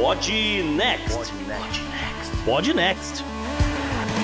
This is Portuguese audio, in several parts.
Pod Next. Pod Next.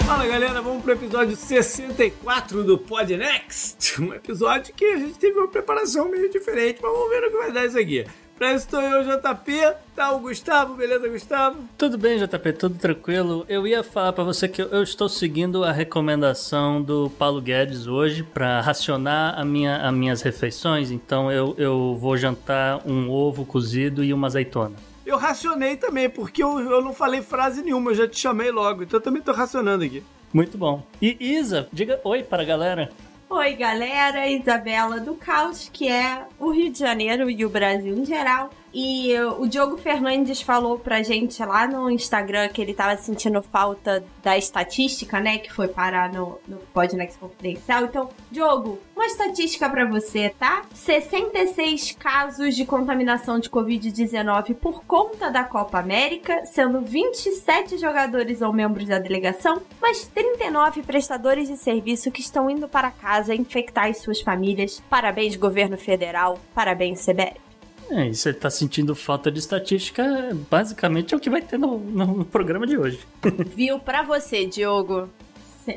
Fala galera, vamos pro episódio 64 do Pod Next. Um episódio que a gente teve uma preparação meio diferente, mas vamos ver o que vai dar isso aqui. Pra isso estou eu, JP, tá o Gustavo, beleza, Gustavo? Tudo bem, JP, tudo tranquilo. Eu ia falar para você que eu estou seguindo a recomendação do Paulo Guedes hoje para racionar a minha, as minhas refeições, então eu, eu vou jantar um ovo cozido e uma azeitona. Eu racionei também, porque eu, eu não falei frase nenhuma, eu já te chamei logo, então eu também tô racionando aqui. Muito bom. E Isa, diga oi para a galera. Oi, galera, Isabela do Caos, que é o Rio de Janeiro e o Brasil em geral. E o Diogo Fernandes falou pra gente lá no Instagram que ele tava sentindo falta da estatística, né? Que foi parar no, no Podnext Confidencial. Então, Diogo, uma estatística para você, tá? 66 casos de contaminação de Covid-19 por conta da Copa América, sendo 27 jogadores ou membros da delegação, mas 39 prestadores de serviço que estão indo para casa infectar as suas famílias. Parabéns, governo federal. Parabéns, CBF. É, e você tá sentindo falta de estatística, basicamente é o que vai ter no, no programa de hoje. Viu pra você, Diogo?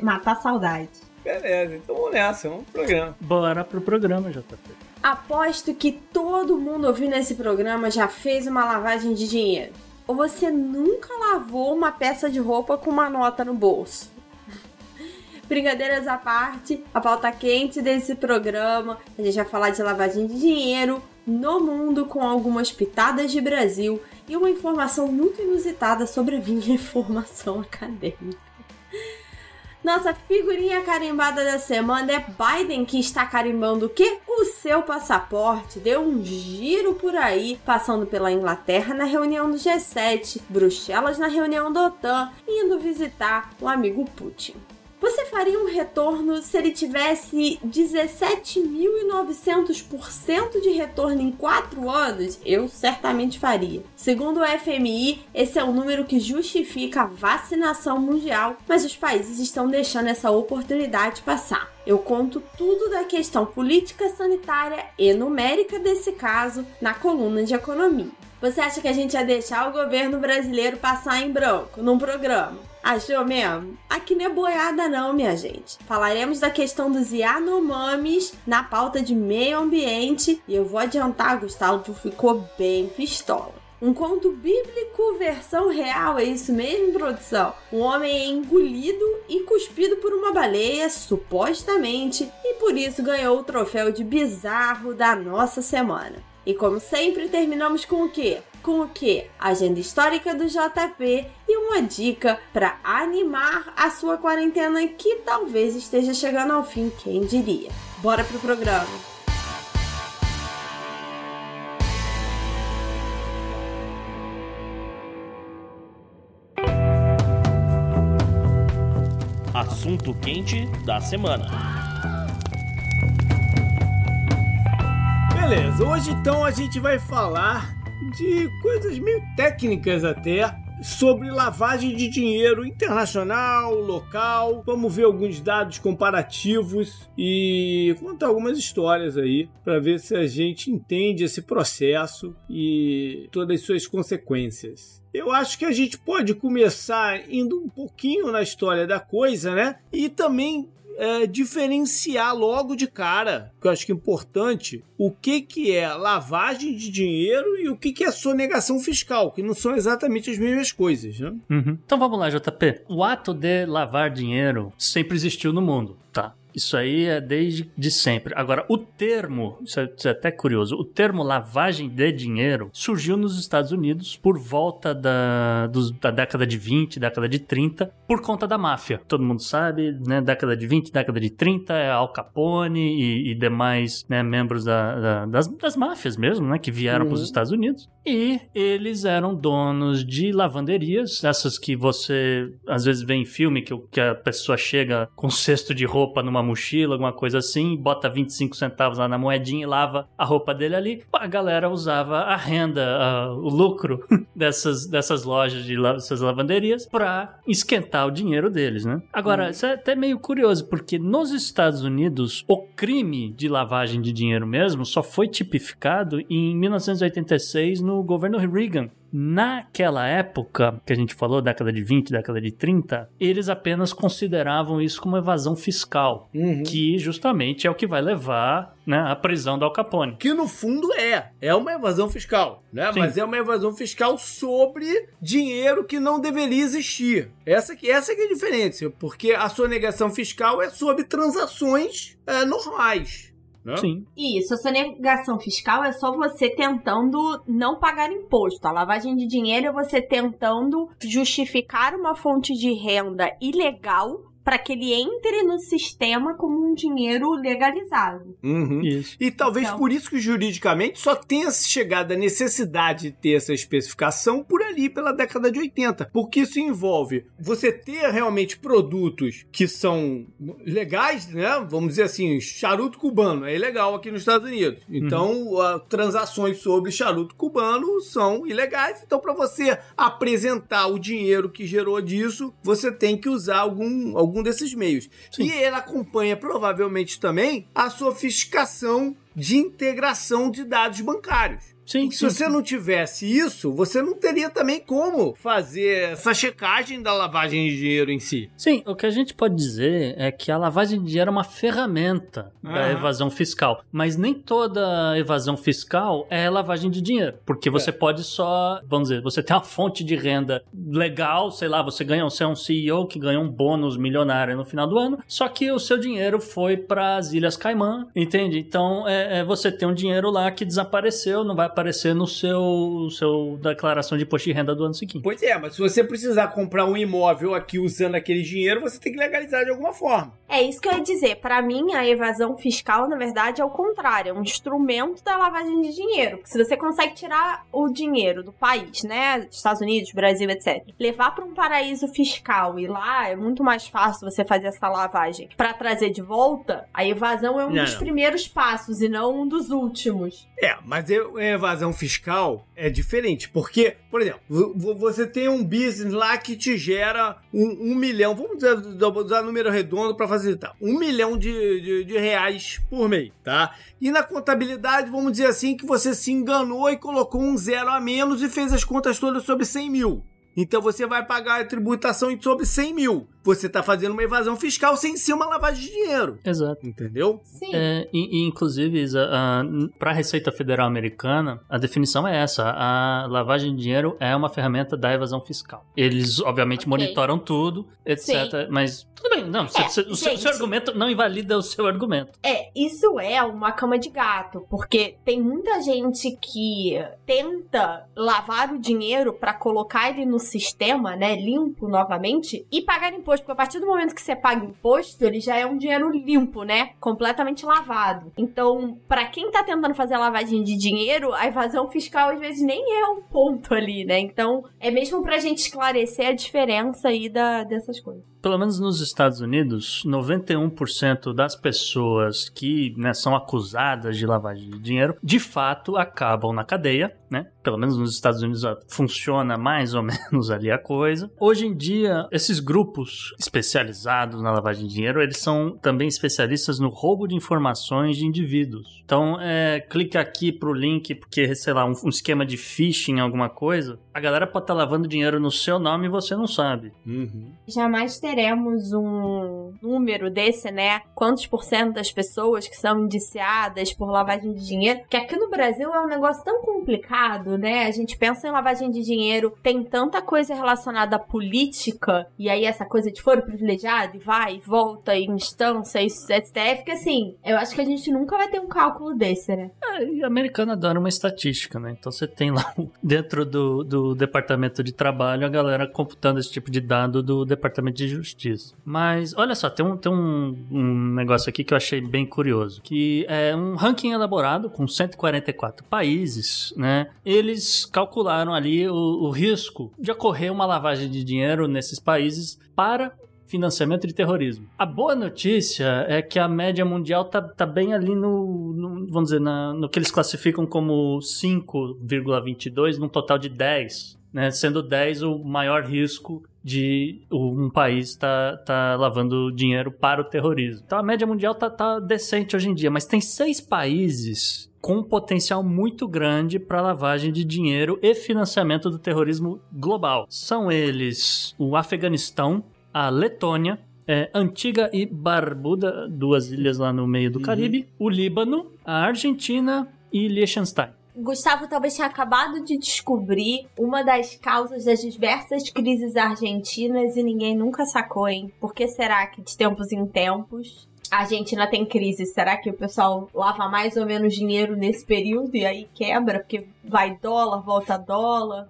Matar a saudade. Beleza, então vamos nessa, vamos pro programa. Bora pro programa, JP. Aposto que todo mundo ouvindo esse programa já fez uma lavagem de dinheiro. Ou você nunca lavou uma peça de roupa com uma nota no bolso. Brincadeiras à parte, a pauta quente desse programa, a gente vai falar de lavagem de dinheiro, no mundo com algumas pitadas de Brasil e uma informação muito inusitada sobre a minha formação acadêmica. Nossa figurinha carimbada da semana é Biden que está carimbando o quê? O seu passaporte. Deu um giro por aí, passando pela Inglaterra na reunião do G7, Bruxelas na reunião da OTAN, indo visitar o amigo Putin. Você faria um retorno se ele tivesse 17.900% de retorno em 4 anos? Eu certamente faria. Segundo o FMI, esse é o número que justifica a vacinação mundial, mas os países estão deixando essa oportunidade passar. Eu conto tudo da questão política, sanitária e numérica desse caso na coluna de economia. Você acha que a gente ia deixar o governo brasileiro passar em branco num programa? Achou mesmo? Aqui não é boiada não, minha gente. Falaremos da questão dos Yanomamis na pauta de meio ambiente e eu vou adiantar, Gustavo ficou bem pistola. Um conto bíblico versão real, é isso mesmo, produção? Um homem é engolido e cuspido por uma baleia, supostamente, e por isso ganhou o troféu de bizarro da nossa semana. E como sempre, terminamos com o quê? com o que? Agenda histórica do JP e uma dica para animar a sua quarentena que talvez esteja chegando ao fim, quem diria. Bora pro programa. Assunto quente da semana. Beleza, hoje então a gente vai falar de coisas meio técnicas até sobre lavagem de dinheiro internacional, local. Vamos ver alguns dados comparativos e contar algumas histórias aí para ver se a gente entende esse processo e todas as suas consequências. Eu acho que a gente pode começar indo um pouquinho na história da coisa, né? E também é, diferenciar logo de cara, que eu acho que é importante, o que, que é lavagem de dinheiro e o que, que é sonegação fiscal, que não são exatamente as mesmas coisas. Né? Uhum. Então vamos lá, JP. O ato de lavar dinheiro sempre existiu no mundo, tá? Isso aí é desde de sempre. Agora, o termo, isso é, isso é, até curioso, o termo lavagem de dinheiro surgiu nos Estados Unidos por volta da, dos, da década de 20, década de 30, por conta da máfia. Todo mundo sabe, né? Década de 20, década de 30, é Al Capone e, e demais né, membros da, da, das, das máfias mesmo, né? Que vieram uhum. para os Estados Unidos. E eles eram donos de lavanderias, essas que você às vezes vê em filme, que, que a pessoa chega com um cesto de roupa numa mochila, alguma coisa assim, bota 25 centavos lá na moedinha e lava a roupa dele ali. A galera usava a renda, a, o lucro dessas, dessas lojas de dessas lavanderias para esquentar o dinheiro deles, né? Agora, hum. isso é até meio curioso, porque nos Estados Unidos, o crime de lavagem de dinheiro mesmo só foi tipificado em 1986 no governo Reagan. naquela época que a gente falou, década de 20, década de 30, eles apenas consideravam isso como evasão fiscal, Uhum. que justamente é o que vai levar né, à prisão do Al Capone. Que no fundo é, é uma evasão fiscal, né? Sim. Mas é uma evasão fiscal sobre dinheiro que não deveria existir. Essa que, essa que é a diferença, porque a sonegação fiscal é sobre transações é, normais. Né? Sim. Isso, a sonegação fiscal é só você tentando não pagar imposto. A lavagem de dinheiro é você tentando justificar uma fonte de renda ilegal para que ele entre no sistema como um dinheiro legalizado. Uhum. Isso. E talvez Então. por isso que juridicamente só tenha chegado a necessidade de ter essa especificação por ali, pela década de 80. Porque isso envolve você ter realmente produtos que são legais, né? Vamos dizer assim, charuto cubano é ilegal aqui nos Estados Unidos. Então, ah, transações sobre charuto cubano são ilegais. Então, para você apresentar o dinheiro que gerou disso, você tem que usar algum, algum desses meios. Sim. E ele acompanha provavelmente também a sofisticação de integração de dados bancários. Sim, Se você não tivesse isso, você não teria também como fazer essa checagem da lavagem de dinheiro em si. Sim, o que a gente pode dizer é que a lavagem de dinheiro é uma ferramenta da evasão fiscal. Mas nem toda evasão fiscal é lavagem de dinheiro. Porque você pode só, vamos dizer, você tem uma fonte de renda legal, sei lá, você ganha, você é um CEO que ganhou um bônus milionário no final do ano, só que o seu dinheiro foi para as Ilhas Caimã, entende? Então é, é, você tem um dinheiro lá que desapareceu, não vai aparecer no seu, seu declaração de imposto de renda do ano seguinte. Pois é, mas se você precisar comprar um imóvel aqui usando aquele dinheiro, você tem que legalizar de alguma forma. É isso que eu ia dizer. Para mim, a evasão fiscal, na verdade, é o contrário. É um instrumento da lavagem de dinheiro. Porque se você consegue tirar o dinheiro do país, né? Estados Unidos, Brasil, etc. Levar para um paraíso fiscal e lá é muito mais fácil você fazer essa lavagem para trazer de volta. A evasão é um Não, dos não. primeiros passos e não um dos últimos. É, mas e- evasão fiscal é diferente, porque, por exemplo, vo- vo- você tem um business lá que te gera um, um milhão, vamos dizer, usar número redondo para facilitar, um milhão de, de, de reais por mês, tá? E na contabilidade, vamos dizer assim, que você se enganou e colocou um zero a menos e fez as contas todas sobre 100 mil. Então você vai pagar a tributação sobre 100 mil. Você está fazendo uma evasão fiscal sem ser uma lavagem de dinheiro. Exato. Entendeu? Sim. É, e, e, inclusive, para a Receita Federal Americana, a definição é essa: a lavagem de dinheiro é uma ferramenta da evasão fiscal. Eles, obviamente, Ok. monitoram tudo, etc. Mas tudo bem, não. É, cê- o seu, gente. seu argumento não invalida o seu argumento. É, isso é uma cama de gato, porque tem muita gente que tenta lavar o dinheiro pra colocar ele no sistema, né, limpo novamente e pagar imposto, porque a partir do momento que você paga imposto, ele já é um dinheiro limpo, né, completamente lavado. Então, pra quem tá tentando fazer lavagem de dinheiro, a evasão fiscal às vezes nem é um ponto ali, né? Então, é mesmo pra gente esclarecer a diferença aí da, dessas coisas. Pelo menos nos Estados Unidos, 91% das pessoas que né, são acusadas de lavagem de dinheiro, de fato acabam na cadeia, né? Pelo menos nos Estados Unidos funciona mais ou menos ali a coisa. Hoje em dia, esses grupos especializados na lavagem de dinheiro, eles são também especialistas no roubo de informações de indivíduos. Então, é, clica aqui pro link, porque, sei lá, um, um esquema de phishing, alguma coisa, a galera pode estar lavando dinheiro no seu nome e você não sabe. Uhum. jamais teremos um número desse, né? Quantos por cento das pessoas que são indiciadas por lavagem de dinheiro? Que aqui no Brasil é um negócio tão complicado, né? A gente pensa em lavagem de dinheiro, tem tanta coisa relacionada à política, e aí essa coisa de foro privilegiado, e vai, e volta, e instância, e STF, que assim, eu acho que a gente nunca vai ter um cálculo desse, né? É, e americano adora uma estatística, né? Então você tem lá dentro do, do departamento de trabalho a galera computando esse tipo de dado do departamento de justiça. Mas olha só, tem um, tem um, um negócio aqui que eu achei bem curioso, que é um ranking elaborado com 144 países, né? Eles calcularam ali o, o risco de ocorrer uma lavagem de dinheiro nesses países para financiamento de terrorismo. A boa notícia é que a média mundial tá, tá bem ali no, no- vamos dizer, na- no que eles classificam como 5,22 num total de 10, né? Sendo 10 o maior risco de um país tá, tá lavando dinheiro para o terrorismo. Então a média mundial tá, tá decente hoje em dia, mas tem seis países com um potencial muito grande para lavagem de dinheiro e financiamento do terrorismo global. São eles o Afeganistão, a Letônia, é, Antiga e Barbuda, duas ilhas lá no meio do Uhum. Caribe, o Líbano, a Argentina e Liechtenstein. Gustavo talvez tenha acabado de descobrir uma das causas das diversas crises argentinas e ninguém nunca sacou, hein? Por que será que de tempos em tempos a Argentina tem crise? Será que o pessoal lava mais ou menos dinheiro nesse período e aí quebra? Porque vai dólar, volta dólar.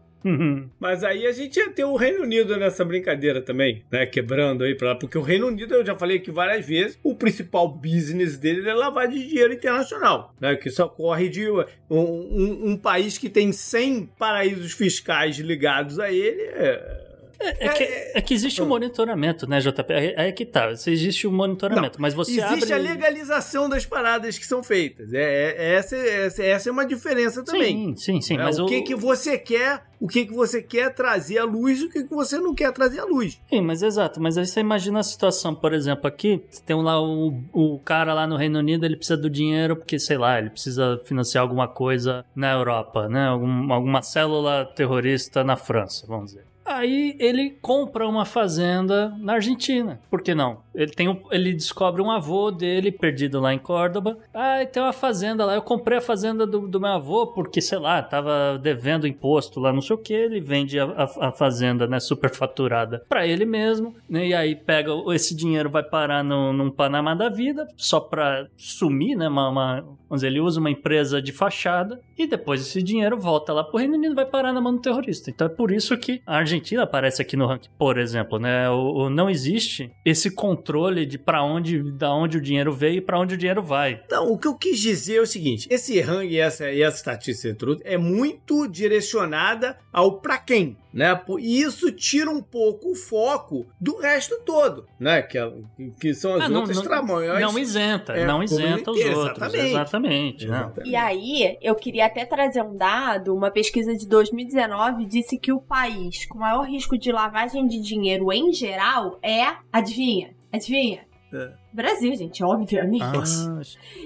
Mas aí a gente ia ter o Reino Unido nessa brincadeira também, né? Quebrando aí pra lá. Porque o Reino Unido, eu já falei aqui várias vezes, o principal business dele é lavar de dinheiro internacional, né? Que isso ocorre de um, um- um país que tem 100 paraísos fiscais ligados a ele. é- É que, é que existe um monitoramento, né, JP? É, é que tá, existe um monitoramento, mas você Existe abre... a legalização das paradas que são feitas. É, é- essa, essa, essa é uma diferença também. Sim, sim, sim, É, mas o que, que você quer, o que, que você quer trazer à luz e o que, que você não quer trazer à luz. Sim, mas exato. Mas aí você imagina a situação, por exemplo, aqui, tem lá o, o cara lá no Reino Unido, ele precisa do dinheiro porque, sei lá, ele precisa financiar alguma coisa na Europa, né? Algum, alguma célula terrorista na França, vamos dizer. Aí ele compra uma fazenda na Argentina. Por que não? Ele, tem um- ele descobre um avô dele perdido lá em Córdoba. Ah, tem uma fazenda lá. Eu comprei a fazenda do, do meu avô porque, sei lá, tava devendo imposto lá, não sei o que. Ele vende a, a- a fazenda, né, superfaturada pra ele mesmo. né, e aí pega esse dinheiro, vai parar no, num Panamá da vida, só pra sumir, né? Uma, uma- dizer, ele usa uma empresa de fachada e depois esse dinheiro volta lá pro Reino Unido e vai parar na mão do terrorista. Então é por isso que a Argentina aparece aqui no ranking, por exemplo, né? O, o- não existe esse controle de pra onde, da onde o dinheiro veio e pra onde o dinheiro vai. Então, o que eu quis dizer é o seguinte: esse ranking e essa, e essa estatística é muito direcionada ao pra quem, né? E isso tira um pouco o foco do resto todo, né? Que, é- que são as Ah, não, outras não, tramões. não isenta, é, não isenta os outros. exatamente. Exatamente. né? Exatamente. E aí, eu queria até trazer um dado, uma pesquisa de 2019 disse que o país com maior risco de lavagem de dinheiro em geral é, adivinha? Adivinha? É. Brasil, gente, obviamente. Ah,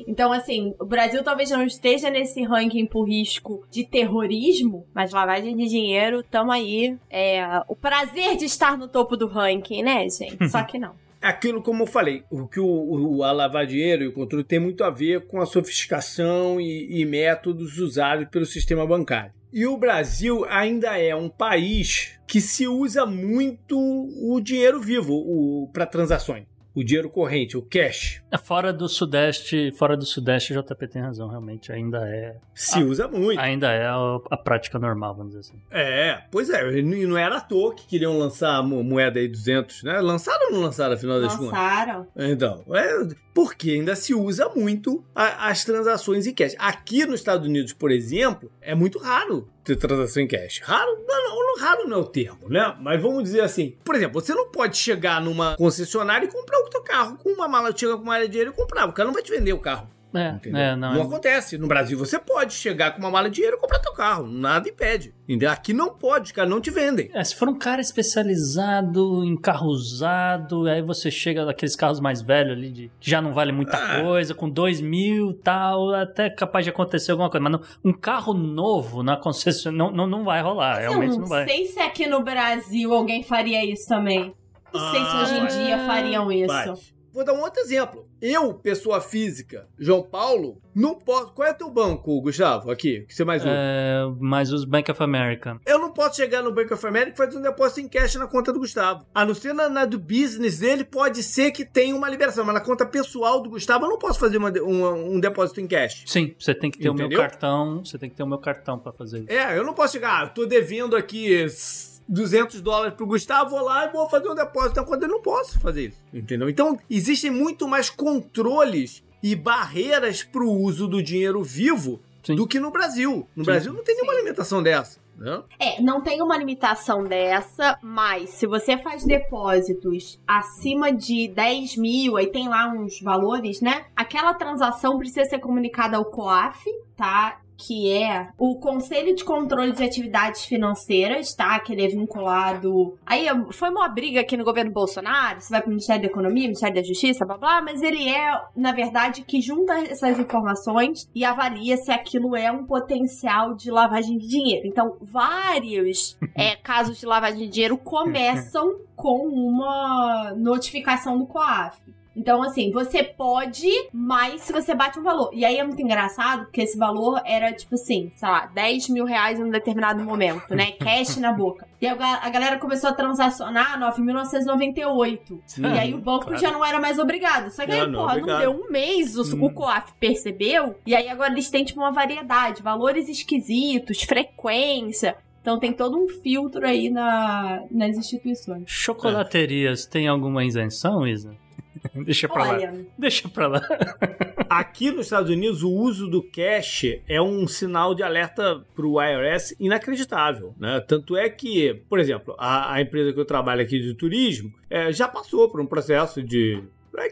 Então, assim, o Brasil talvez não esteja nesse ranking por risco de terrorismo, mas lavagem de dinheiro, tamo aí. É o prazer de estar no topo do ranking, né, gente? Só que não. Aquilo, como eu falei, o que o, o, a lavar dinheiro e o controle tem muito a ver com a sofisticação e, e métodos usados pelo sistema bancário. E o Brasil ainda é um país que se usa muito o dinheiro vivo para transações. O dinheiro corrente, o cash. É fora do Sudeste, fora do Sudeste, o JP tem razão, realmente ainda é, Se usa muito. ainda é a, a prática normal, vamos dizer assim. É, pois é, e não era à toa que queriam lançar a mo- moeda aí 200, né? Lançaram ou não lançaram, afinal das contas? Lançaram. Então, é porque ainda se usa muito a- as transações em cash. Aqui nos Estados Unidos, por exemplo, é muito raro ter transação em cash. Raro, não, não, raro não é o termo, né? Mas vamos dizer assim, por exemplo, você não pode chegar numa concessionária e comprar o teu carro com uma mala, chega com uma mala de dinheiro e comprar. O cara não vai te vender o carro. É, é, não, não é- acontece. No Brasil você pode chegar com uma mala de dinheiro e comprar teu carro. Nada impede. Entendeu? Aqui não pode, os caras não te vendem. É, se for um cara especializado em carro usado, aí você chega naqueles carros mais velhos ali, de, que já não vale muita Ah. coisa, com dois mil e tal, até capaz de acontecer alguma coisa. Mas não, um carro novo na concessionária não, não, não vai rolar, realmente eu não vai. sei se aqui no Brasil alguém faria isso também. Não sei se hoje em dia fariam isso. Faz. Vou dar um outro exemplo. Eu, pessoa física, João Paulo, não posso. Qual é teu banco, Gustavo? Aqui, que você mais usa? É, mas os Bank of America. Eu não posso chegar no Bank of America e fazer um depósito em cash na conta do Gustavo. A não ser na, na do business dele, pode ser que tenha uma liberação, mas na conta pessoal do Gustavo eu não posso fazer uma um depósito em cash. Sim, você tem que ter o Entendeu? meu cartão, você tem que ter o meu cartão pra fazer isso. É, eu não posso chegar, ah, eu tô devendo aqui 200 dólares pro Gustavo, vou lá e vou fazer um depósito na conta. Eu não posso fazer isso, entendeu? Então, existem muito mais controles e barreiras pro uso do dinheiro vivo Sim. do que no Brasil. No Sim. Brasil não tem nenhuma limitação dessa. Né? É, não tem uma limitação dessa, mas se você faz depósitos acima de 10 mil, aí tem lá uns valores, né? Aquela transação precisa ser comunicada ao COAF, tá? Que é o Conselho de Controle de Atividades Financeiras, tá? Que ele é vinculado. Aí foi uma briga aqui no governo Bolsonaro, se vai pro Ministério da Economia, Ministério da Justiça, blá blá, mas ele é, na verdade, que junta essas informações e avalia se aquilo é um potencial de lavagem de dinheiro. Então, vários é, casos de lavagem de dinheiro começam com uma notificação do COAF. Então, assim, você pode, mas se você bate um valor. E aí é muito engraçado, porque esse valor era, tipo assim, sei lá, 10 mil reais em um determinado momento, né? Cash na boca. E a, a galera começou a transacionar 9.998. e aí o banco claro. já não era mais obrigado. Só que aí, não, porra, não deu um mês, o, hum. o COAF percebeu. E aí agora eles têm, tipo, uma variedade. Valores esquisitos, frequência. Então tem todo um filtro aí na, nas instituições. Chocolaterias é. tem alguma isenção, Isa? Deixa pra Olha. lá. Deixa pra lá. Aqui nos Estados Unidos, o uso do cash é um sinal de alerta pro IRS inacreditável. Né? Tanto é que, por exemplo, a, a empresa que eu trabalho aqui de turismo é, já passou por um processo de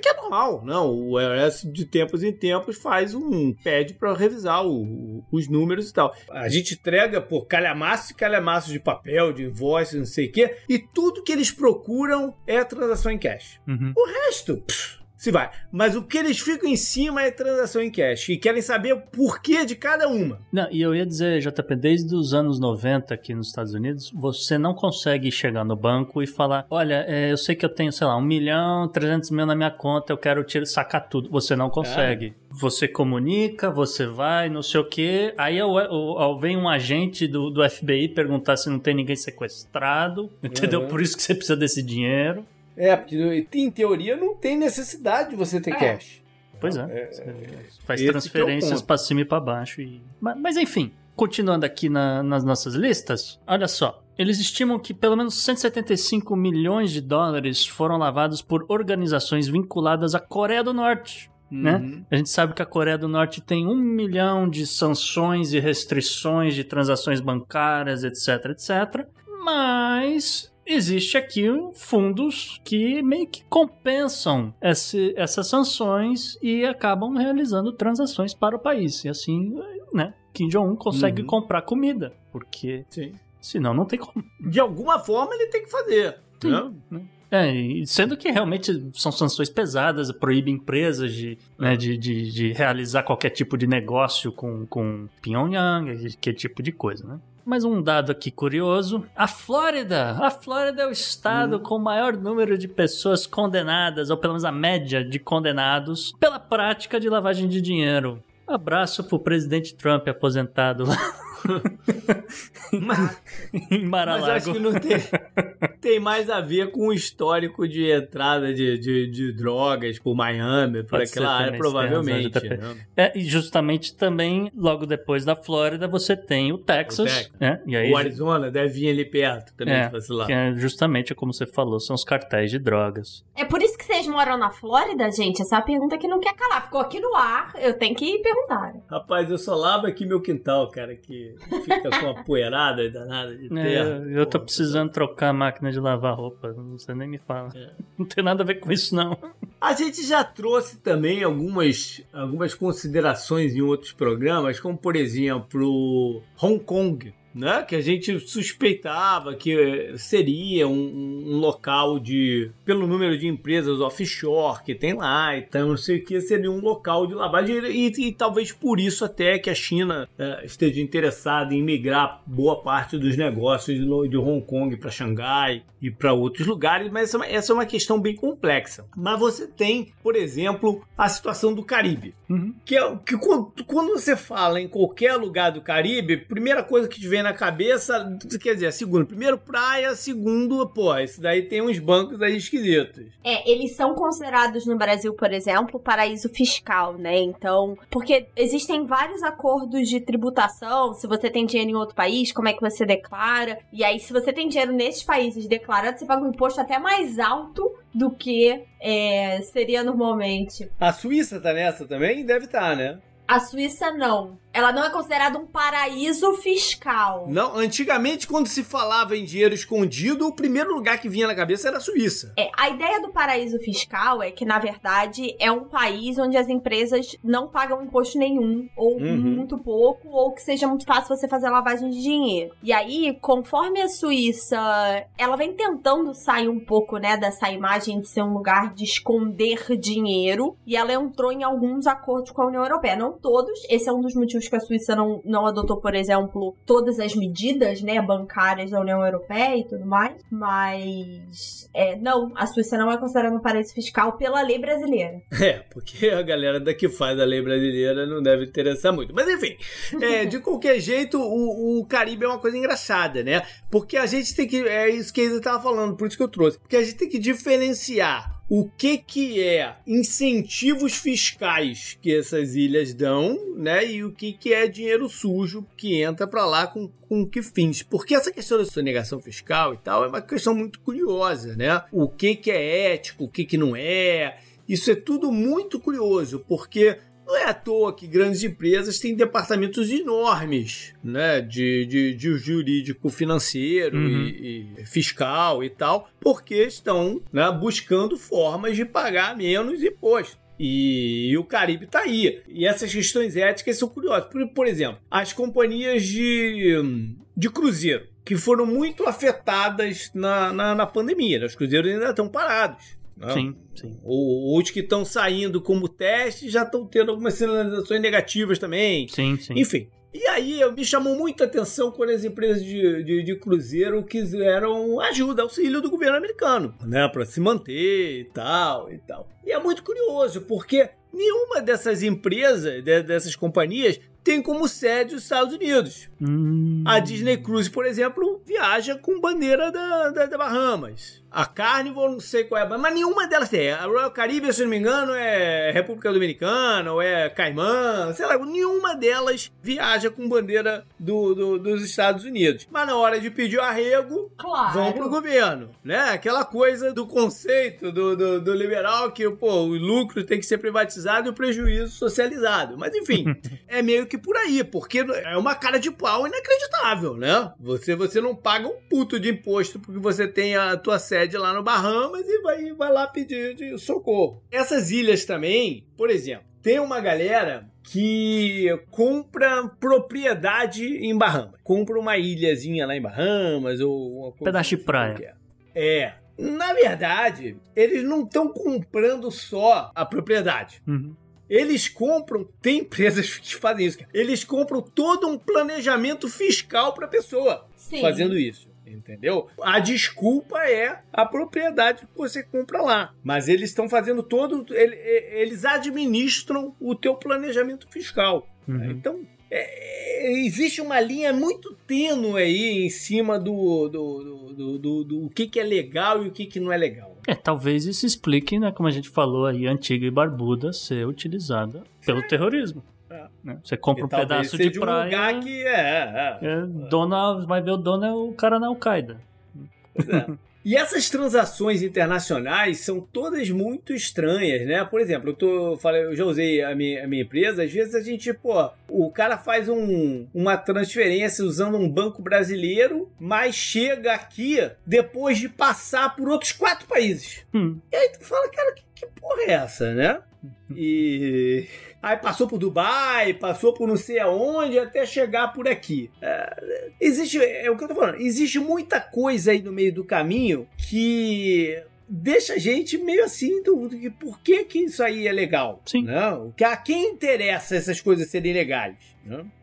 que é normal, não. O IRS de tempos em tempos faz um pede para revisar o, os números e tal. A gente entrega por calhamaço e calhamaço de papel, de invoice, não sei o quê, e tudo que eles procuram é transação em cash. Uhum. O resto, pff, se vai. Mas o que eles ficam em cima é transação em cash e querem saber o porquê de cada uma. Não, e eu ia dizer, JP, desde os anos 90 aqui nos Estados Unidos, você não consegue chegar no banco e falar: olha, é, eu sei que eu tenho, sei lá, um milhão, 300 mil na minha conta, eu quero tirar, sacar tudo. Você não consegue. É. Você comunica, você vai, não sei o quê. Aí eu, eu, eu, vem um agente do, do FBI perguntar se não tem ninguém sequestrado, entendeu? Uhum. Por isso que você precisa desse dinheiro. É, porque em teoria não tem necessidade de você ter é. cash. Pois é. é faz é transferências é para cima e para baixo. E... Mas, mas, enfim, continuando aqui na, nas nossas listas, olha só. Eles estimam que pelo menos 175 milhões de dólares foram lavados por organizações vinculadas à Coreia do Norte. Né? Uhum. A gente sabe que a Coreia do Norte tem um milhão de sanções e restrições de transações bancárias, etc, etc. Mas existe aqui fundos que meio que compensam esse, essas sanções e acabam realizando transações para o país. E assim, né, Kim Jong-un consegue uhum. comprar comida, porque Sim. senão não tem como. De alguma forma ele tem que fazer. Sim, né? né? É, sendo que realmente são sanções pesadas, proíbe empresas de, né, de, de, de, realizar qualquer tipo de negócio com, com Pyongyang, que tipo de coisa, né? Mais um dado aqui curioso: a Flórida. A Flórida é o estado hum. com o maior número de pessoas condenadas, ou pelo menos a média de condenados, pela prática de lavagem de dinheiro. Abraço pro presidente Trump aposentado lá. mas, em Maralago. Mas acho que não tem mais a ver com o histórico de entrada de, de, de drogas por Miami, por Pode aquela área, provavelmente. Né? É, e justamente também, logo depois da Flórida, você tem o Texas. O, Texas. Né? E aí, o Arizona deve vir ali perto também, é, lá. Que é justamente como você falou, são os cartéis de drogas. É por isso que vocês moram na Flórida, gente? Essa é uma pergunta que não quer calar. Ficou aqui no ar, eu tenho que perguntar. Rapaz, eu só lavo aqui meu quintal, cara, que fica com uma poeirada danada de é, terra. É, eu tô precisando trocar a máquina de lavar roupa, você nem me fala. É. Não tem nada a ver com isso, não. A gente já trouxe também algumas, algumas considerações em outros programas, como por exemplo Hong Kong né? Que a gente suspeitava que seria um, um, local de. pelo número de empresas offshore que tem lá, então não sei o que, seria um local de lavagem. E, e talvez por isso até que a China é, esteja interessada em migrar boa parte dos negócios de, de Hong Kong para Xangai e para outros lugares, mas essa, é essa, é uma questão bem complexa. Mas você tem, por exemplo, a situação do Caribe. Uhum. Que, é, que quando, quando você fala em qualquer lugar do Caribe, primeira coisa que te vem na cabeça, quer dizer, segundo, primeiro praia, segundo, pô, esse daí tem uns bancos aí esquisitos. É, eles são considerados no Brasil, por exemplo, paraíso fiscal, né? Então, porque existem vários acordos de tributação, se você tem dinheiro em outro país, como é que você declara? E aí, se você tem dinheiro nesses países declarado, você paga um imposto até mais alto do que é, seria normalmente. A Suíça tá nessa também? Deve estar, tá, né? A Suíça não. Ela não é considerada um paraíso fiscal. Não, antigamente, quando se falava em dinheiro escondido, o primeiro lugar que vinha na cabeça era a Suíça. É, a ideia do paraíso fiscal é que, na verdade, é um país onde as empresas não pagam imposto nenhum, ou Uhum. muito pouco, ou que seja muito fácil você fazer lavagem de dinheiro. E aí, conforme a Suíça, ela vem tentando sair um pouco, né, dessa imagem de ser um lugar de esconder dinheiro, e ela entrou em alguns acordos com a União Europeia. Não todos, esse é um dos motivos que a Suíça não, não adotou, por exemplo, todas as medidas, né, bancárias da União Europeia e tudo mais, mas é, não, a Suíça não é considerada um paraíso fiscal pela lei brasileira. É, porque a galera daqui faz a lei brasileira não deve interessar muito. Mas enfim, é, de qualquer jeito, o, o Caribe é uma coisa engraçada, né? Porque a gente tem que. É isso que a estava falando, por isso que eu trouxe. Porque a gente tem que diferenciar o que que é incentivos fiscais que essas ilhas dão, né? E o que que é dinheiro sujo que entra para lá com, com que fins. Porque essa questão da sonegação fiscal e tal é uma questão muito curiosa, né? O que que é ético, o que que não é. Isso é tudo muito curioso, porque não é à toa que grandes empresas têm departamentos enormes, né, de, de, de jurídico financeiro Uhum. e, e fiscal e tal, porque estão né, buscando formas de pagar menos imposto. E, e o Caribe tá aí. E essas questões éticas são curiosas. Por, por exemplo, as companhias de, de cruzeiro, que foram muito afetadas na, na, na pandemia. né? Os cruzeiros ainda estão parados. Né? Sim, sim. Ou os que estão saindo como teste já estão tendo algumas sinalizações negativas também. Sim, sim. Enfim. E aí me chamou muita atenção quando as empresas de, de, de cruzeiro quiseram ajuda, auxílio do governo americano, né? Para se manter e tal e tal. E é muito curioso, porque nenhuma dessas empresas, de- dessas companhias, tem como sede os Estados Unidos. Hum. A Disney Cruise, por exemplo, viaja com bandeira da, da, da Bahamas. A Carnival, não sei qual é, mas nenhuma delas tem. A Royal Caribbean, se não me engano, é República Dominicana ou é Caimã, sei lá, nenhuma delas viaja com bandeira do, do- dos Estados Unidos. Mas na hora de pedir o arrego, Claro. vão pro governo, né? Aquela coisa do conceito do, do, do liberal que, pô, o lucro tem que ser privatizado e o prejuízo socializado. Mas enfim, é meio que por aí, porque é uma cara de pau inacreditável, né? Você, você não paga um puto de imposto porque você tem a tua sede lá no Bahamas e vai, vai lá pedir de socorro. Essas ilhas também, por exemplo, tem uma galera que compra propriedade em Bahamas. Compra uma ilhazinha lá em Bahamas ou uma coisa Pedaço de assim praia. É. Na verdade, eles não estão comprando só a propriedade. Uhum. Eles compram, tem empresas que fazem isso. cara. Eles compram todo um planejamento fiscal para a pessoa Sim. fazendo isso. Entendeu? A desculpa é a propriedade que você compra lá. Mas eles estão fazendo todo. ele- Eles administram o teu planejamento fiscal. Uhum. Então, é- é- existe uma linha muito tênue aí em cima do, do, do, do, do- do que, que é legal e o que, que não é legal. É, talvez isso explique, né, como a gente falou aí, Antiga e Barbuda ser utilizada pelo terrorismo. É. né? Você compra E um pedaço de um praia. lugar que é, é. é, dona, vai ver o dono é o cara na Al-Qaeda. Pois é. E essas transações internacionais são todas muito estranhas, né? Por exemplo, eu, tô, falei, eu já usei a minha, a minha empresa, às vezes a gente, pô, o cara faz um, uma transferência usando um banco brasileiro, mas chega aqui depois de passar por outros quatro países. Hum. E aí tu fala, cara, que, que porra é essa, né? E aí passou por Dubai, passou por não sei aonde, até chegar por aqui. É, existe, é o que eu tô falando, existe muita coisa aí no meio do caminho que deixa a gente meio assim do, do por que que isso aí é legal. Sim. Não, que a quem interessa essas coisas serem legais.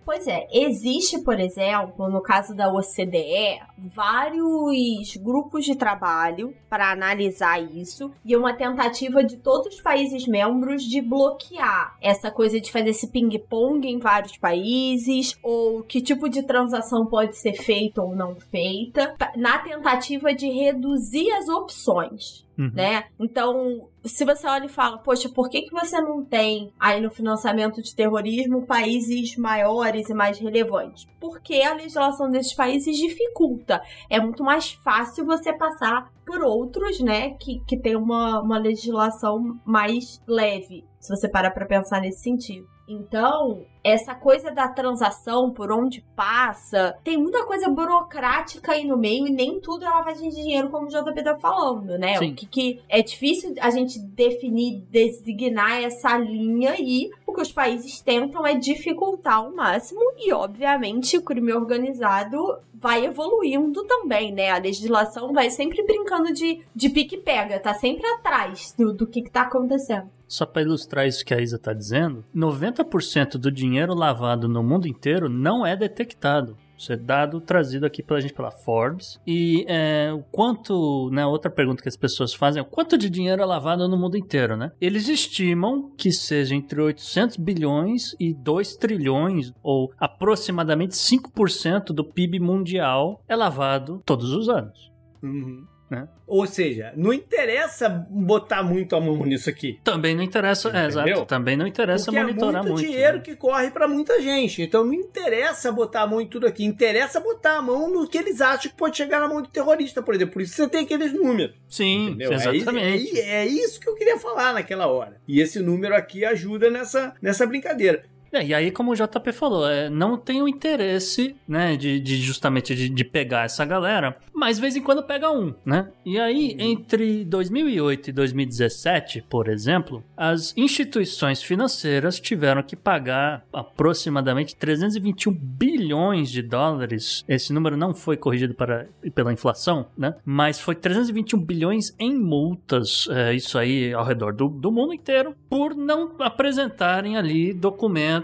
Pois é, existe, por exemplo, no caso da OCDE, vários grupos de trabalho para analisar isso e uma tentativa de todos os países membros de bloquear essa coisa de fazer esse ping-pong em vários países ou que tipo de transação pode ser feita ou não feita, na tentativa de reduzir as opções Uhum. né? Então, se você olha e fala, poxa, por que, que você não tem aí no financiamento de terrorismo países maiores e mais relevantes? Porque a legislação desses países dificulta. É muito mais fácil você passar por outros, né, que, que tem uma, uma legislação mais leve, se você parar pra pensar nesse sentido. Então, essa coisa da transação, por onde passa, tem muita coisa burocrática aí no meio e nem tudo é lavagem de dinheiro, como o JP tá falando, né? Sim. O que, que é difícil a gente definir, designar essa linha e o que os países tentam é dificultar ao máximo e, obviamente, o crime organizado vai evoluindo também, né? A legislação vai sempre brincando de, de pique-pega, tá sempre atrás do, do que, que tá acontecendo. Só para ilustrar isso que a Isa está dizendo, 90% do dinheiro lavado no mundo inteiro não é detectado. Isso é dado trazido aqui pela gente pela Forbes. E é, o quanto, né, outra pergunta que as pessoas fazem é o quanto de dinheiro é lavado no mundo inteiro, né? Eles estimam que seja entre 800 bilhões e 2 trilhões, ou aproximadamente 5% do PIB mundial é lavado todos os anos. Uhum. Né? Ou seja, não interessa botar muito a mão nisso aqui. Também não interessa, é, exato, também não interessa Porque monitorar é muito, muito. dinheiro né? que corre pra muita gente. Então não interessa botar a mão em tudo aqui. Interessa botar a mão no que eles acham que pode chegar na mão de terrorista, por exemplo. Por isso você tem aqueles números. Sim, Entendeu? É exatamente. isso- É, é isso que eu queria falar naquela hora. E esse número aqui ajuda nessa, nessa brincadeira. É, e aí, como o JP falou, é, não tem o interesse, né, de, de justamente de, de pegar essa galera, mas de vez em quando pega um, né? E aí, entre 2008 e 2017, por exemplo, as instituições financeiras tiveram que pagar aproximadamente 321 bilhões de dólares. Esse número não foi corrigido para, pela inflação, né? Mas foi 321 bilhões em multas, é, isso aí ao redor do, do mundo inteiro, por não apresentarem ali documentos,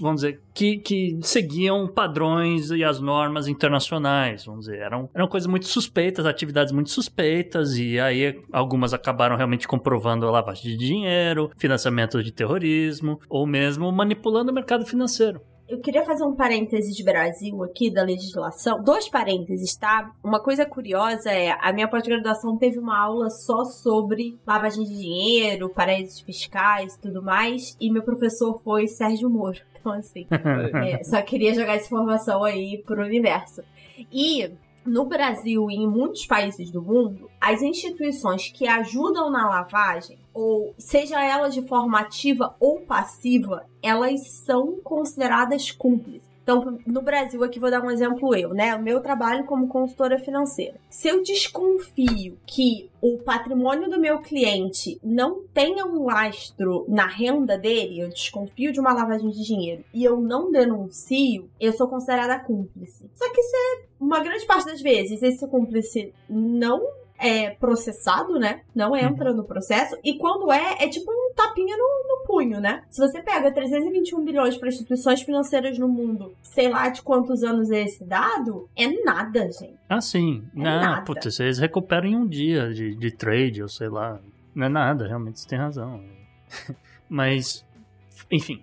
vamos dizer, que, que seguiam padrões e as normas internacionais, vamos dizer. Eram, eram coisas muito suspeitas, atividades muito suspeitas, e aí algumas acabaram realmente comprovando a lavagem de dinheiro, financiamento de terrorismo, ou mesmo manipulando o mercado financeiro. Eu queria fazer um parêntese de Brasil aqui da legislação. Dois parênteses, tá? Uma coisa curiosa é, a minha pós-graduação teve uma aula só sobre lavagem de dinheiro, paraísos fiscais e tudo mais, e meu professor foi Sérgio Moro. Então, assim, é, só queria jogar essa informação aí pro universo. E no Brasil e em muitos países do mundo, as instituições que ajudam na lavagem, ou seja elas de forma ativa ou passiva, elas são consideradas cúmplices. Então, no Brasil, aqui vou dar um exemplo eu, né? O meu trabalho como consultora financeira. Se eu desconfio que o patrimônio do meu cliente não tenha um lastro na renda dele, eu desconfio de uma lavagem de dinheiro e eu não denuncio, eu sou considerada cúmplice. Só que se uma grande parte das vezes esse cúmplice não é processado, né? Não entra no processo. E quando é, é tipo um tapinha no, no punho, né? Se você pega 321 bilhões para instituições financeiras no mundo, sei lá de quantos anos é esse dado, é nada, gente. Ah, sim. É não, nada. putz, eles recuperam em um dia de, de trade, ou sei lá. Não é nada, realmente você tem razão. Mas, enfim,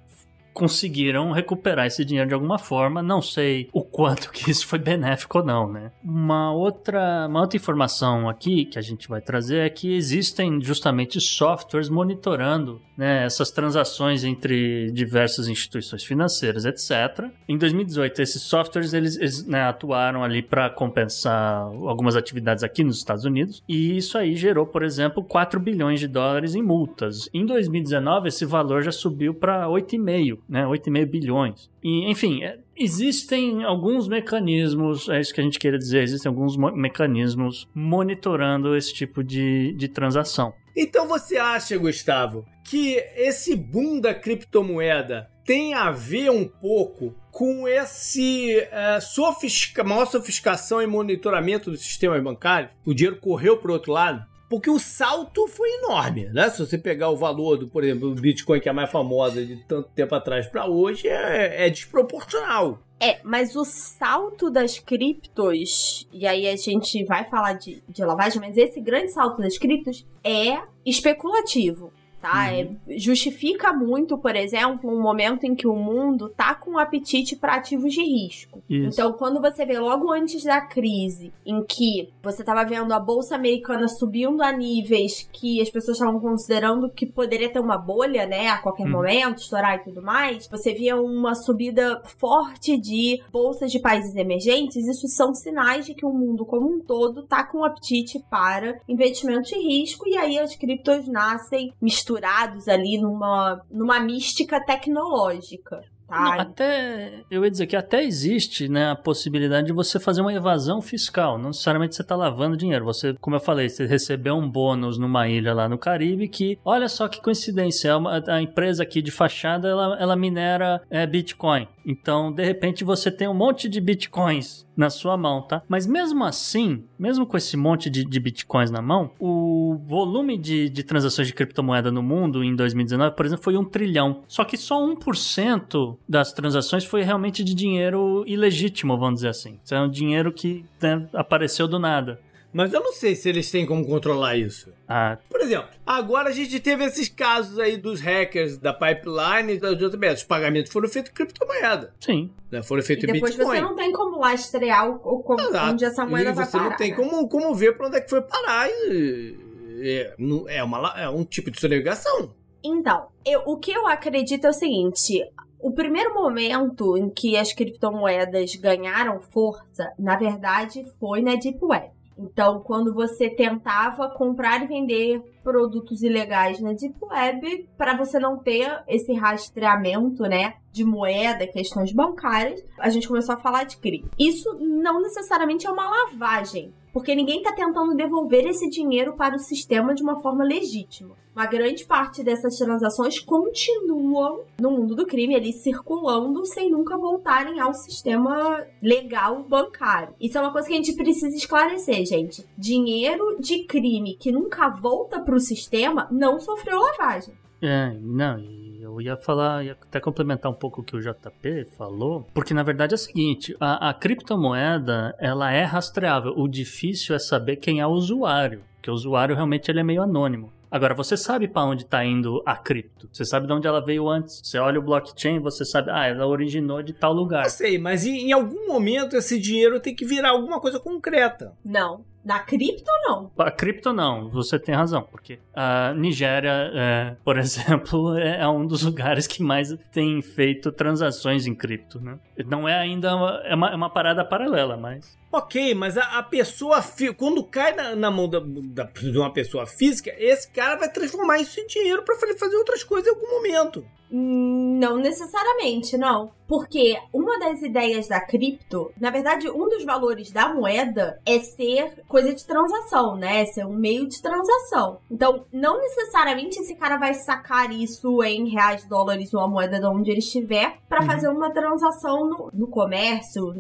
conseguiram recuperar esse dinheiro de alguma forma. Não sei o quanto que isso foi benéfico ou não, né? Uma outra, uma outra informação aqui que a gente vai trazer é que existem justamente softwares monitorando né, essas transações entre diversas instituições financeiras, etc. Em 2018, esses softwares eles, eles, né, atuaram ali para compensar algumas atividades aqui nos Estados Unidos e isso aí gerou, por exemplo, 4 bilhões de dólares em multas. Em 2019, esse valor já subiu para 8,5, né, 8,5 bilhões. E, enfim, é, existem alguns mecanismos, é isso que a gente queria dizer, existem alguns mo- mecanismos monitorando esse tipo de, de transação. Então você acha, Gustavo, que esse boom da criptomoeda tem a ver um pouco com esse eh, sofistica, maior sofisticação e monitoramento dos sistemas bancários? O dinheiro correu para o outro lado? Porque o salto foi enorme, né? Se você pegar o valor do, por exemplo, do Bitcoin, que é a mais famosa de tanto tempo atrás para hoje, é, é desproporcional. É, mas o salto das criptos, e aí a gente vai falar de, de lavagem, mas esse grande salto das criptos é especulativo. Tá? É, justifica muito, por exemplo, um momento em que o mundo tá com apetite para ativos de risco. Isso. Então, quando você vê logo antes da crise, em que você estava vendo a bolsa americana subindo a níveis que as pessoas estavam considerando que poderia ter uma bolha, né, a qualquer Uhum. momento, estourar e tudo mais, você via uma subida forte de bolsas de países emergentes. Isso são sinais de que o mundo como um todo tá com apetite para investimento de risco e aí as criptos nascem, misturam misturados ali numa, numa mística tecnológica. Tá? Não, até, eu ia dizer que até existe né, a possibilidade de você fazer uma evasão fiscal. Não necessariamente você está lavando dinheiro. Você, como eu falei, você recebeu um bônus numa ilha lá no Caribe que, olha só que coincidência, é uma, a empresa aqui de fachada, ela, ela minera é, Bitcoin. Então, de repente, você tem um monte de bitcoins na sua mão, tá? Mas mesmo assim, mesmo com esse monte de, de bitcoins na mão, o volume de, de transações de criptomoeda no mundo em 2019, por exemplo, foi um trilhão. Só que só 1% das transações foi realmente de dinheiro ilegítimo, vamos dizer assim. Isso é um dinheiro que né, apareceu do nada. Mas eu não sei se eles têm como controlar isso. Ah, Por exemplo, agora a gente teve esses casos aí dos hackers da pipeline e das outras Os pagamentos foram feitos em criptomoeda. sim. Né? Foram feitos E em depois Bitcoin. você não tem como lastrear o, o, como- Exato. onde essa moeda e vai você parar. não tem né? como, como ver pra onde é que foi parar. E, é, é, uma, é um tipo de sonegação. Então, eu- o que eu acredito é o seguinte: o primeiro momento em que as criptomoedas ganharam força, na verdade, foi na Deep Web. Então, quando você tentava comprar e vender produtos ilegais na Deep Web, para você não ter esse rastreamento, né, de moeda, questões bancárias, a gente começou a falar de crime. Isso não necessariamente é uma lavagem, porque ninguém está tentando devolver esse dinheiro para o sistema de uma forma legítima. Uma grande parte dessas transações continuam no mundo do crime, ali circulando sem nunca voltarem ao sistema legal bancário. Isso é uma coisa que a gente precisa esclarecer, gente. Dinheiro de crime que nunca volta para o sistema não sofreu lavagem. É, não, e eu ia falar, ia até complementar um pouco o que o JP falou, porque na verdade é o seguinte, a, a criptomoeda, ela é rastreável, o difícil é saber quem é o usuário, porque o usuário realmente ele é meio anônimo. Agora, você sabe para onde está indo a cripto, você sabe de onde ela veio antes, você olha o blockchain, você sabe, ah, ela originou de tal lugar. Eu sei, mas em, em algum momento esse dinheiro tem que virar alguma coisa concreta. Não. Na cripto, não. A cripto não, você tem razão, porque a Nigéria, é, por exemplo, é, é um dos lugares que mais tem feito transações em cripto, né? Não é ainda uma, é uma, é uma parada paralela, mas Ok, mas a, a pessoa, quando cai na, na mão da, da- de uma pessoa física, esse cara vai transformar isso em dinheiro ele fazer outras coisas em algum momento. Não necessariamente, não. Porque uma das ideias da cripto, na verdade, um dos valores da moeda é ser coisa de transação, né? Ser um meio de transação. Então, não necessariamente esse cara vai sacar isso em reais, dólares ou a moeda de onde ele estiver para Uhum. fazer uma transação no, no comércio,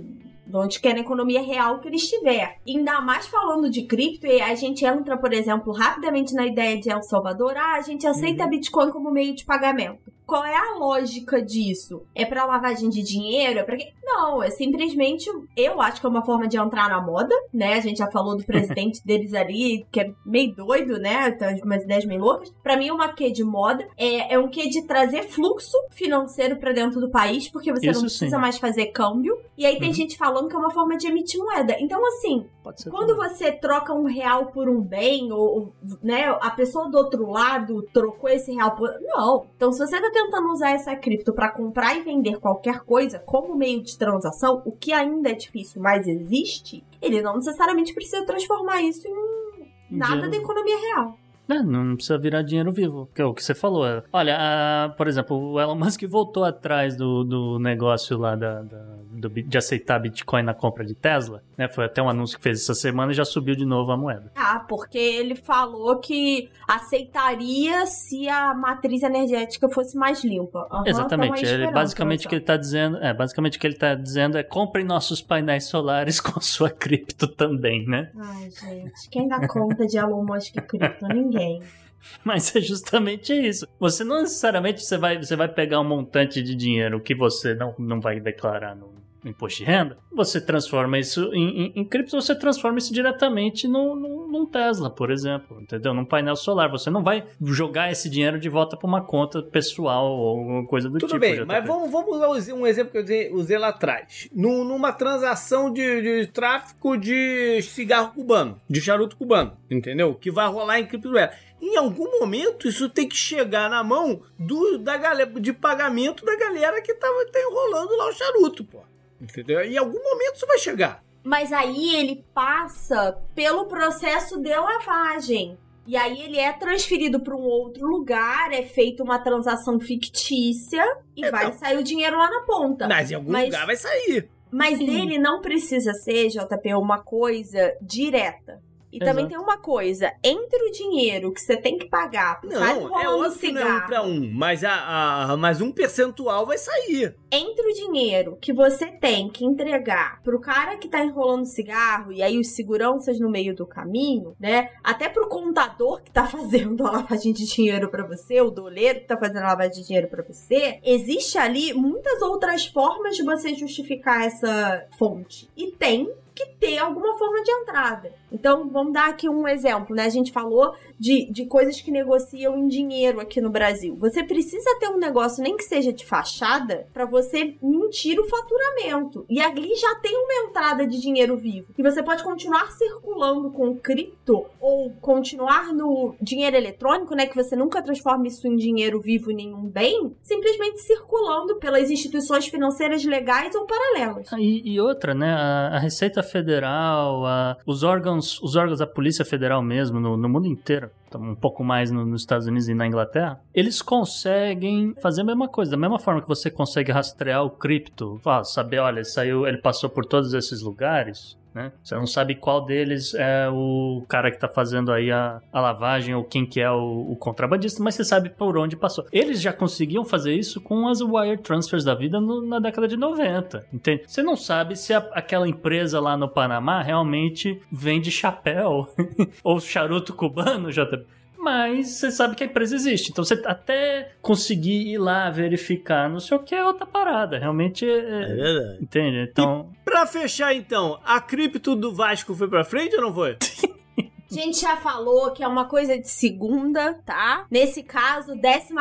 de onde quer na economia real que ele estiver. Ainda mais falando de cripto, e a gente entra, por exemplo, rapidamente na ideia de El Salvador, ah, a gente aceita Bitcoin como meio de pagamento. Qual é a lógica disso? É pra lavagem de dinheiro? É para quê? Não, é simplesmente, eu acho que é uma forma de entrar na moda, né? A gente já falou do presidente deles ali, que é meio doido, né? Tem umas ideias meio loucas. Pra mim, uma quê de moda é, é um quê de trazer fluxo financeiro pra dentro do país, porque você Isso não sim. precisa mais fazer câmbio. E aí tem Uhum. gente falando que é uma forma de emitir moeda. Então, assim. Quando também. você troca um real por um bem, ou, né, a pessoa do outro lado trocou esse real por. Não. Então, se você tá tentando usar essa cripto pra comprar e vender qualquer coisa como meio de transação, o que ainda é difícil, mas existe, ele não necessariamente precisa transformar isso em nada Dinheiro- da economia real. É, não precisa virar dinheiro vivo, que é o que você falou. Olha, a- por exemplo, o Elon Musk voltou atrás do, do negócio lá da, da- do de aceitar Bitcoin na compra de Tesla, né? Foi até um anúncio que fez essa semana e já subiu de novo a moeda. Ah, porque ele falou que aceitaria se a matriz energética fosse mais limpa. Aham, Exatamente. é Ele, basicamente o que ele tá dizendo, é, basicamente o que ele tá dizendo é comprem nossos painéis solares com sua cripto também, né? Ai, gente, quem dá conta de Elon Musk cripto? Ninguém. Mas é justamente isso. Você não necessariamente você vai, você vai pegar um montante de dinheiro que você não, não vai declarar no imposto de renda, você transforma isso em, em, em cripto, você transforma isso diretamente no, no, num Tesla, por exemplo, entendeu? Num painel solar. Você não vai jogar esse dinheiro de volta para uma conta pessoal ou alguma coisa do Tudo tipo. bem, JP. mas vamos, vamos usar um exemplo que eu usei, usei lá atrás. Num- numa transação de, de tráfico de cigarro cubano, de charuto cubano, entendeu? Que vai rolar em criptomoeda. Em algum momento, isso tem que chegar na mão do, da galera, de pagamento da galera que tava, tá enrolando lá o charuto, pô. Entendeu? Em algum momento isso vai chegar. Mas aí ele passa pelo processo de lavagem. E aí ele é transferido para um outro lugar, é feita uma transação fictícia e É, vai não. sair o dinheiro lá na ponta. Mas em algum Mas- lugar vai sair. Mas Sim. ele não precisa ser, JP, uma coisa direta. E também Exato. tem uma coisa, entre o dinheiro que você tem que pagar pro Não, é óbvio que não é um cigarro, pra um, mas, a, a- mas um percentual vai sair. entre o dinheiro que você tem que entregar pro cara que tá enrolando cigarro e aí os seguranças no meio do caminho, né? Até pro contador que tá fazendo a lavagem de dinheiro pra você, o doleiro que tá fazendo a lavagem de dinheiro pra você, existe ali muitas outras formas de você justificar essa fonte. E tem que ter alguma forma de entrada. Então, vamos dar aqui um exemplo, né? A gente falou de, de coisas que negociam em dinheiro aqui no Brasil. Você precisa ter um negócio, nem que seja de fachada, para você mentir o faturamento. E ali já tem uma entrada de dinheiro vivo. E você pode continuar circulando com cripto ou continuar no dinheiro eletrônico, né? Que você nunca transforma isso em dinheiro vivo nenhum bem, simplesmente circulando pelas instituições financeiras legais ou paralelas. Ah, E, e outra, né? A, a Receita Federal, a- os órgãos, os órgãos da Polícia Federal mesmo, no, no mundo inteiro, um pouco mais no- nos Estados Unidos e na Inglaterra, eles conseguem fazer a mesma coisa. Da mesma forma que você consegue rastrear o cripto, saber, olha, ele saiu, ele passou por todos esses lugares. Né? Você não sabe qual deles é o cara que tá fazendo aí a, a lavagem ou quem que é o, o contrabandista, mas você sabe por onde passou. Eles já conseguiam fazer isso com as wire transfers da vida no- na década de 90, entende? Você não sabe se a- aquela empresa lá no Panamá realmente vende chapéu ou charuto cubano, JP. Mas você sabe que a empresa existe. Então você até conseguir ir lá verificar, não sei o que, é outra parada. Realmente é. É verdade. Entende? Então. Pra fechar então, a cripto do Vasco foi pra frente ou não foi? A gente já falou que é uma coisa de segunda, tá? Nesse caso, 14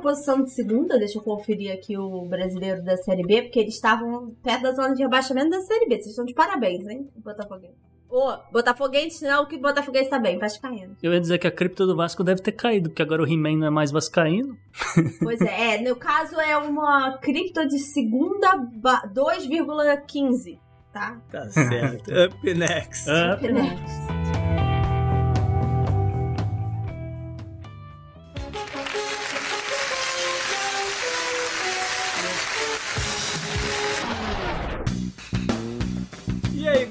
posição de segunda. Deixa eu conferir aqui o brasileiro da Série B, porque eles estavam perto da zona de rebaixamento da Série B. Vocês estão de parabéns, hein, Botafoguense. Ô, Botafoguense não, que Botafoguense tá bem, Vascaíno. Eu ia dizer que a cripto do Vasco deve ter caído, porque agora o He-Man não é mais vascaíno. Pois é, é, no caso é uma cripto de segunda ba- 2,15, tá? Tá certo. Up next. Ah, Next. E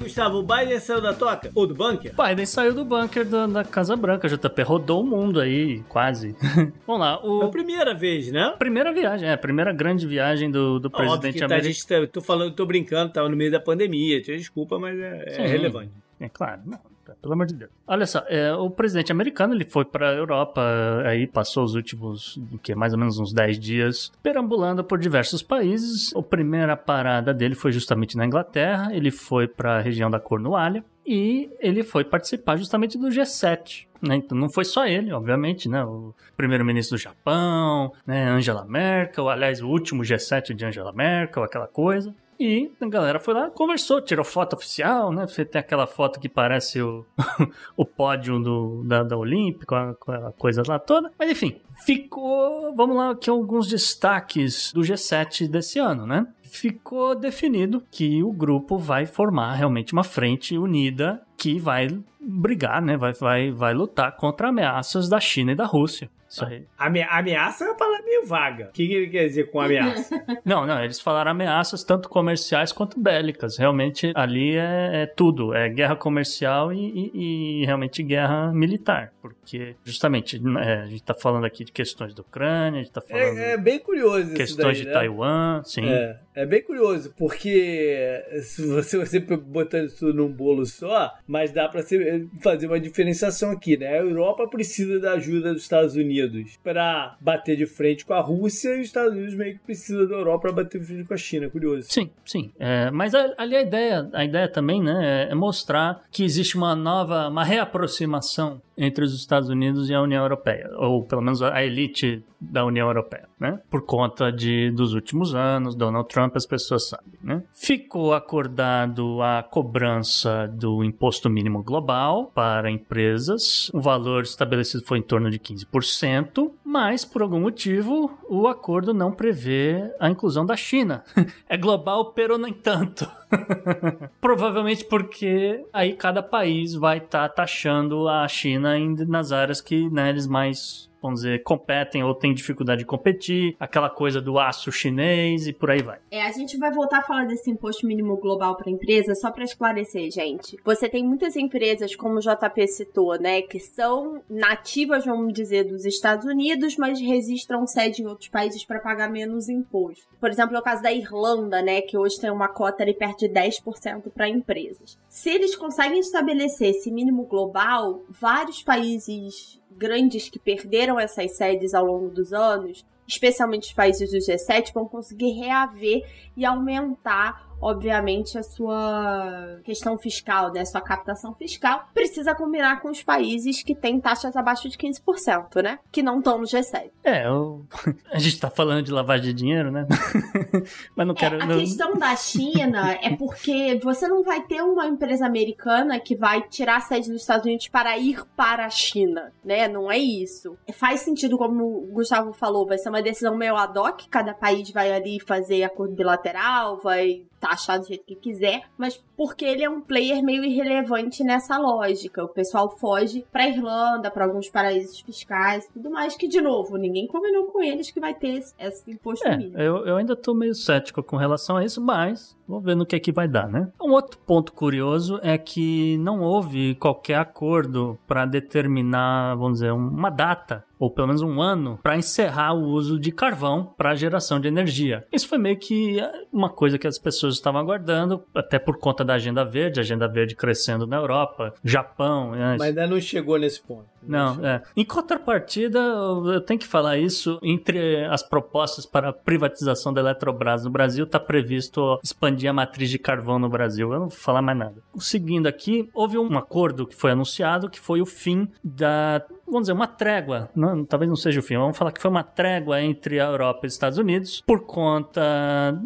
Gustavo, o Biden saiu da toca? Ou do bunker? Biden saiu do bunker da, da Casa Branca, JP rodou o mundo aí, quase. Vamos lá, É a o. primeira vez, né? Primeira viagem, é, a primeira grande viagem do, do Óbvio presidente que tá, a americano. gente tá, tô falando, tô brincando, tava no meio da pandemia, desculpa, mas é, é relevante. É claro, não, pelo amor de Deus. Olha só, é, o presidente americano ele foi para a Europa, aí passou os últimos, o que, mais ou menos uns 10 dias, perambulando por diversos países. A primeira parada dele foi justamente na Inglaterra, ele foi para a região da Cornualha e ele foi participar justamente do G7. Né? Então não foi só ele, obviamente, né? O primeiro-ministro do Japão, né? Angela Merkel, aliás, o último G7 de Angela Merkel, aquela coisa. E a galera foi lá, conversou, tirou foto oficial, né? Você tem aquela foto que parece o, o pódio do, da, da Olímpica, a, a coisa lá toda. Mas enfim, ficou. Vamos lá, aqui alguns destaques do G7 desse ano, né? Ficou definido que o grupo vai formar realmente uma frente unida que vai brigar, né? Vai, vai, vai lutar contra ameaças da China e da Rússia. Aí. Ame- ameaça é uma palavra meio vaga. O que, que ele quer dizer com ameaça? Não, não, eles falaram ameaças tanto comerciais quanto bélicas. Realmente ali é, é tudo, é guerra comercial e, e- e realmente guerra militar. Porque justamente é, a gente tá falando aqui de questões da Ucrânia, a gente tá falando é, é bem curioso isso questões daí, de né? Taiwan, sim. É, é bem curioso, porque se você, você botando isso num bolo só, mas dá pra você fazer uma diferenciação aqui, né? A Europa precisa da ajuda dos Estados Unidos pra bater de frente com a Rússia e os Estados Unidos meio que precisam da Europa pra bater de frente com a China, curioso. Sim, sim. É, mas ali a ideia, a ideia também, né, é mostrar que existe uma nova, uma reaproximação entre os Estados Unidos e a União Europeia, ou pelo menos a elite da União Europeia, né? Por conta de dos últimos anos, Donald Trump, as pessoas sabem, né? Ficou acordado a cobrança do imposto mínimo global para empresas. O valor estabelecido foi em torno de 15%, mas por algum motivo o acordo não prevê a inclusão da China. é global, pero nem tanto. Provavelmente porque aí cada país vai estar tá taxando a China nas áreas que né, eles mais vamos dizer, competem ou têm dificuldade de competir, aquela coisa do aço chinês e por aí vai. É, a gente vai voltar a falar desse imposto mínimo global para empresa só para esclarecer, gente. Você tem muitas empresas, como o JP citou, né, que são nativas, vamos dizer, dos Estados Unidos, mas registram sede em outros países para pagar menos imposto. Por exemplo, é o caso da Irlanda, né, que hoje tem uma cota ali perto de 10% para empresas. Se eles conseguem estabelecer esse mínimo global, vários países grandes que perderam essas sedes ao longo dos anos, especialmente os países do G7, vão conseguir reaver e aumentar obviamente, a sua questão fiscal, né? Sua captação fiscal precisa combinar com os países que têm taxas abaixo de 15%, né? Que não estão no G7. É, eu... a gente tá falando de lavagem de dinheiro, né? Mas não é, quero. É, a não... questão da China é porque você não vai ter uma empresa americana que vai tirar a sede dos Estados Unidos para ir para a China, né? Não é isso. Faz sentido, como o Gustavo falou, vai ser uma decisão meio ad hoc, cada país vai ali fazer acordo bilateral, vai taxar do jeito que quiser, mas porque ele é um player meio irrelevante nessa lógica. O pessoal foge pra Irlanda, para alguns paraísos fiscais tudo mais, que, de novo, ninguém combinou com eles que vai ter esse, imposto é, mínimo. Eu, eu ainda tô meio cético com relação a isso, mas vamos ver no que é que vai dar, né? Um outro ponto curioso é que não houve qualquer acordo para determinar, vamos dizer, uma data ou pelo menos um ano, para encerrar o uso de carvão para geração de energia. Isso foi meio que uma coisa que as pessoas estavam aguardando, até por conta da Agenda Verde, a Agenda Verde crescendo na Europa, Japão. Né? Mas ainda não chegou nesse ponto. Não, é. Em contrapartida, eu tenho que falar isso, entre as propostas para privatização da Eletrobras no Brasil, está previsto expandir a matriz de carvão no Brasil. Eu não vou falar mais nada. Seguindo aqui, houve um acordo que foi anunciado, que foi o fim da vamos dizer, uma trégua, não, talvez não seja o fim, vamos falar que foi uma trégua entre a Europa e os Estados Unidos por conta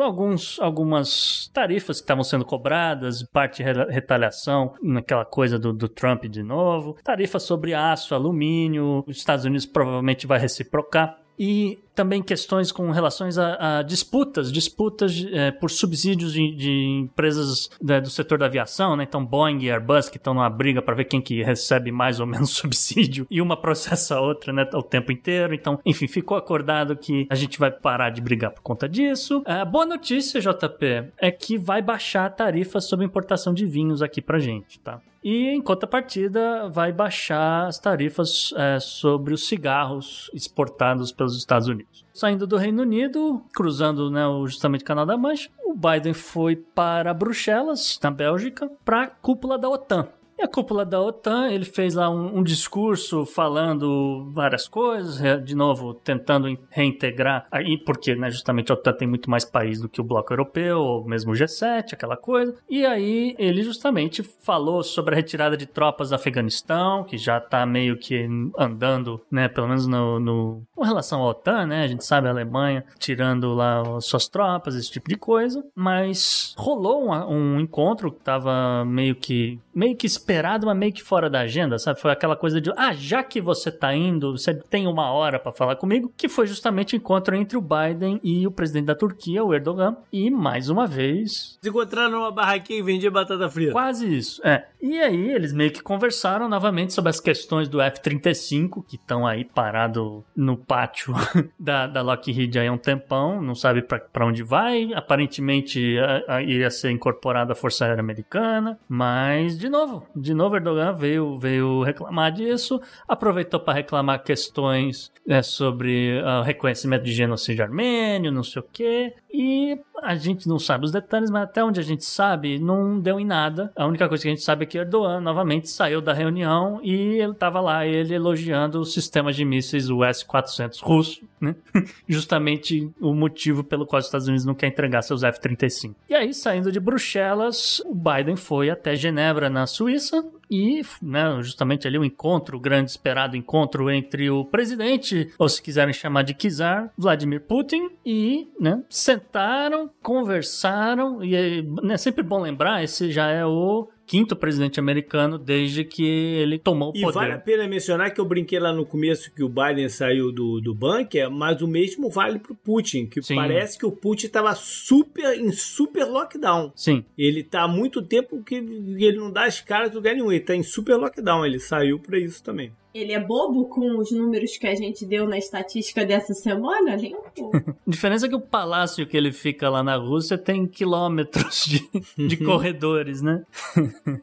alguns, algumas tarifas que estavam sendo cobradas, parte de retaliação naquela coisa do, do Trump de novo, tarifas sobre aço, alumínio, os Estados Unidos provavelmente vai reciprocar e também questões com relações a, a disputas, disputas é, por subsídios de, de empresas né, do setor da aviação, né? Então Boeing e Airbus que estão numa briga para ver quem que recebe mais ou menos subsídio e uma processa a outra, né, o tempo inteiro. Então, enfim, ficou acordado que a gente vai parar de brigar por conta disso. A boa notícia, JP, é que vai baixar a tarifa sobre importação de vinhos aqui pra gente, tá? E em contrapartida, vai baixar as tarifas é, sobre os cigarros exportados pelos Estados Unidos. Saindo do Reino Unido, cruzando né, justamente o Canal da Mancha, o Biden foi para Bruxelas, na Bélgica, para a cúpula da OTAN. A cúpula da OTAN, ele fez lá um, um, discurso falando várias coisas, de novo, tentando reintegrar, aí porque né, justamente a OTAN tem muito mais países do que o bloco europeu, ou mesmo o G7, aquela coisa. E aí ele justamente falou sobre a retirada de tropas do Afeganistão, que já está meio que andando, né, pelo menos no, no, com relação à OTAN, né, a gente sabe a Alemanha tirando lá suas tropas, esse tipo de coisa, mas rolou um, um encontro que estava meio que meio que esperado, mas meio que fora da agenda, sabe? Foi aquela coisa de, ah, já que você tá indo, você tem uma hora para falar comigo, que foi justamente o encontro entre o Biden e o presidente da Turquia, o Erdogan, e mais uma vez... Se encontraram numa barraquinha e vendia batata frita. Quase isso, é. E aí eles meio que conversaram novamente sobre as questões do F-35, que estão aí parado no pátio da, da Lockheed aí há um tempão, não sabe para onde vai, aparentemente a, a, iria ser incorporada a Força Aérea Americana, mas de novo, de novo Erdogan veio, veio reclamar disso, aproveitou para reclamar questões é, sobre uh, reconhecimento de genocídio armênio, não sei o quê, e a gente não sabe os detalhes, mas até onde a gente sabe, não deu em nada. A única coisa que a gente sabe é que Erdogan novamente saiu da reunião e ele estava lá, ele elogiando o sistema de mísseis, o S-400 russo, né? Justamente o motivo pelo qual os Estados Unidos não quer entregar seus F-35. E aí, saindo de Bruxelas, o Biden foi até Genebra, na Suíça, e né, justamente ali o encontro, o grande esperado encontro entre o presidente, ou se quiserem chamar de Kizar, Vladimir Putin, e né, sentaram, conversaram, e é né, sempre bom lembrar, esse já é o quinto presidente americano desde que ele tomou o E poder. vale a pena mencionar que eu brinquei lá no começo que o Biden saiu do, do bunker, mas o mesmo vale pro Putin, que Sim. parece que o Putin estava super em super lockdown. Sim, Ele tá há muito tempo que ele não dá as caras do lugar nenhum, ele tá em super lockdown, ele saiu pra isso também. Ele é bobo com os números que a gente deu na estatística dessa semana? Nem um pouco. A diferença é que o palácio que ele fica lá na Rússia tem quilômetros de, de corredores, né?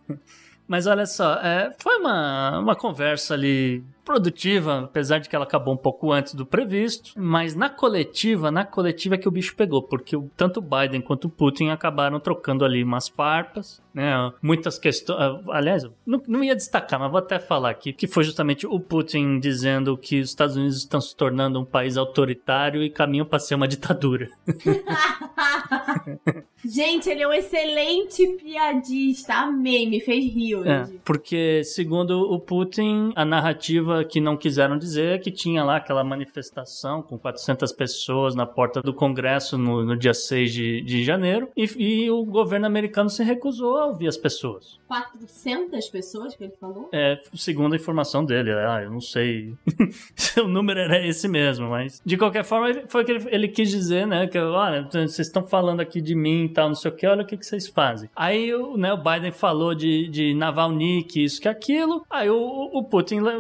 Mas olha só, é, foi uma, uma conversa ali produtiva, apesar de que ela acabou um pouco antes do previsto, mas na coletiva, na coletiva é que o bicho pegou, porque o- tanto o Biden quanto o Putin acabaram trocando ali umas farpas, né? Muitas questões. Aliás, eu não, não ia destacar, mas vou até falar aqui, que foi justamente o Putin dizendo que os Estados Unidos estão se tornando um país autoritário e caminham para ser uma ditadura. gente, ele é um excelente piadista. Amei, me fez rir hoje. É, porque, segundo o Putin, a narrativa que não quiseram dizer é que tinha lá aquela manifestação com 400 pessoas na porta do Congresso no, no dia 6 de, de janeiro e, e o governo americano se recusou a ouvir as pessoas. 400 pessoas que ele falou? É, segundo a informação dele, ah, eu não sei se o número era esse mesmo, mas de qualquer forma foi o que ele, ele quis dizer, né? Que olha, vocês estão falando aqui de mim e tal, não sei o que, olha o que, que vocês fazem. Aí o, né, o Biden falou de, de Navalny, que isso, que aquilo. Aí o, o Putin le-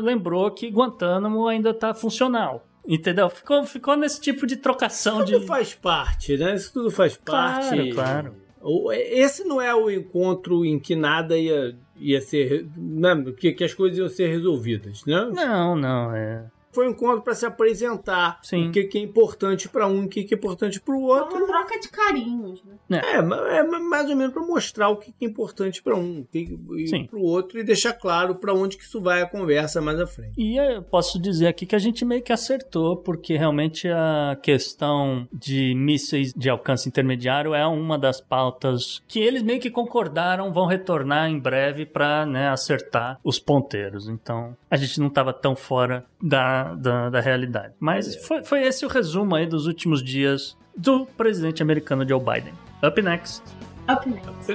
que Guantánamo ainda tá funcional. Entendeu? Ficou, ficou nesse tipo de trocação de. Tudo faz parte, né? Isso tudo faz Claro, parte. claro. O- Esse não é o encontro em que nada ia, ia ser. Né? Que, que as coisas iam ser resolvidas, né? Não, não, é. Foi um encontro para se apresentar Sim. o que, que é importante para um e o que, que é importante para o outro. uma troca de carinhos, né? É, é ma- mais ou menos para mostrar o que que é importante para um e para o outro e deixar claro para onde que isso vai a conversa mais à frente. E eu posso dizer aqui que a gente meio que acertou, porque realmente a questão de mísseis de alcance intermediário é uma das pautas que eles meio que concordaram vão retornar em breve para né, acertar os ponteiros. Então a gente não estava tão fora da, da, da realidade. Mas foi, foi esse o resumo aí dos últimos dias do presidente americano Joe Biden. Up next. Up next.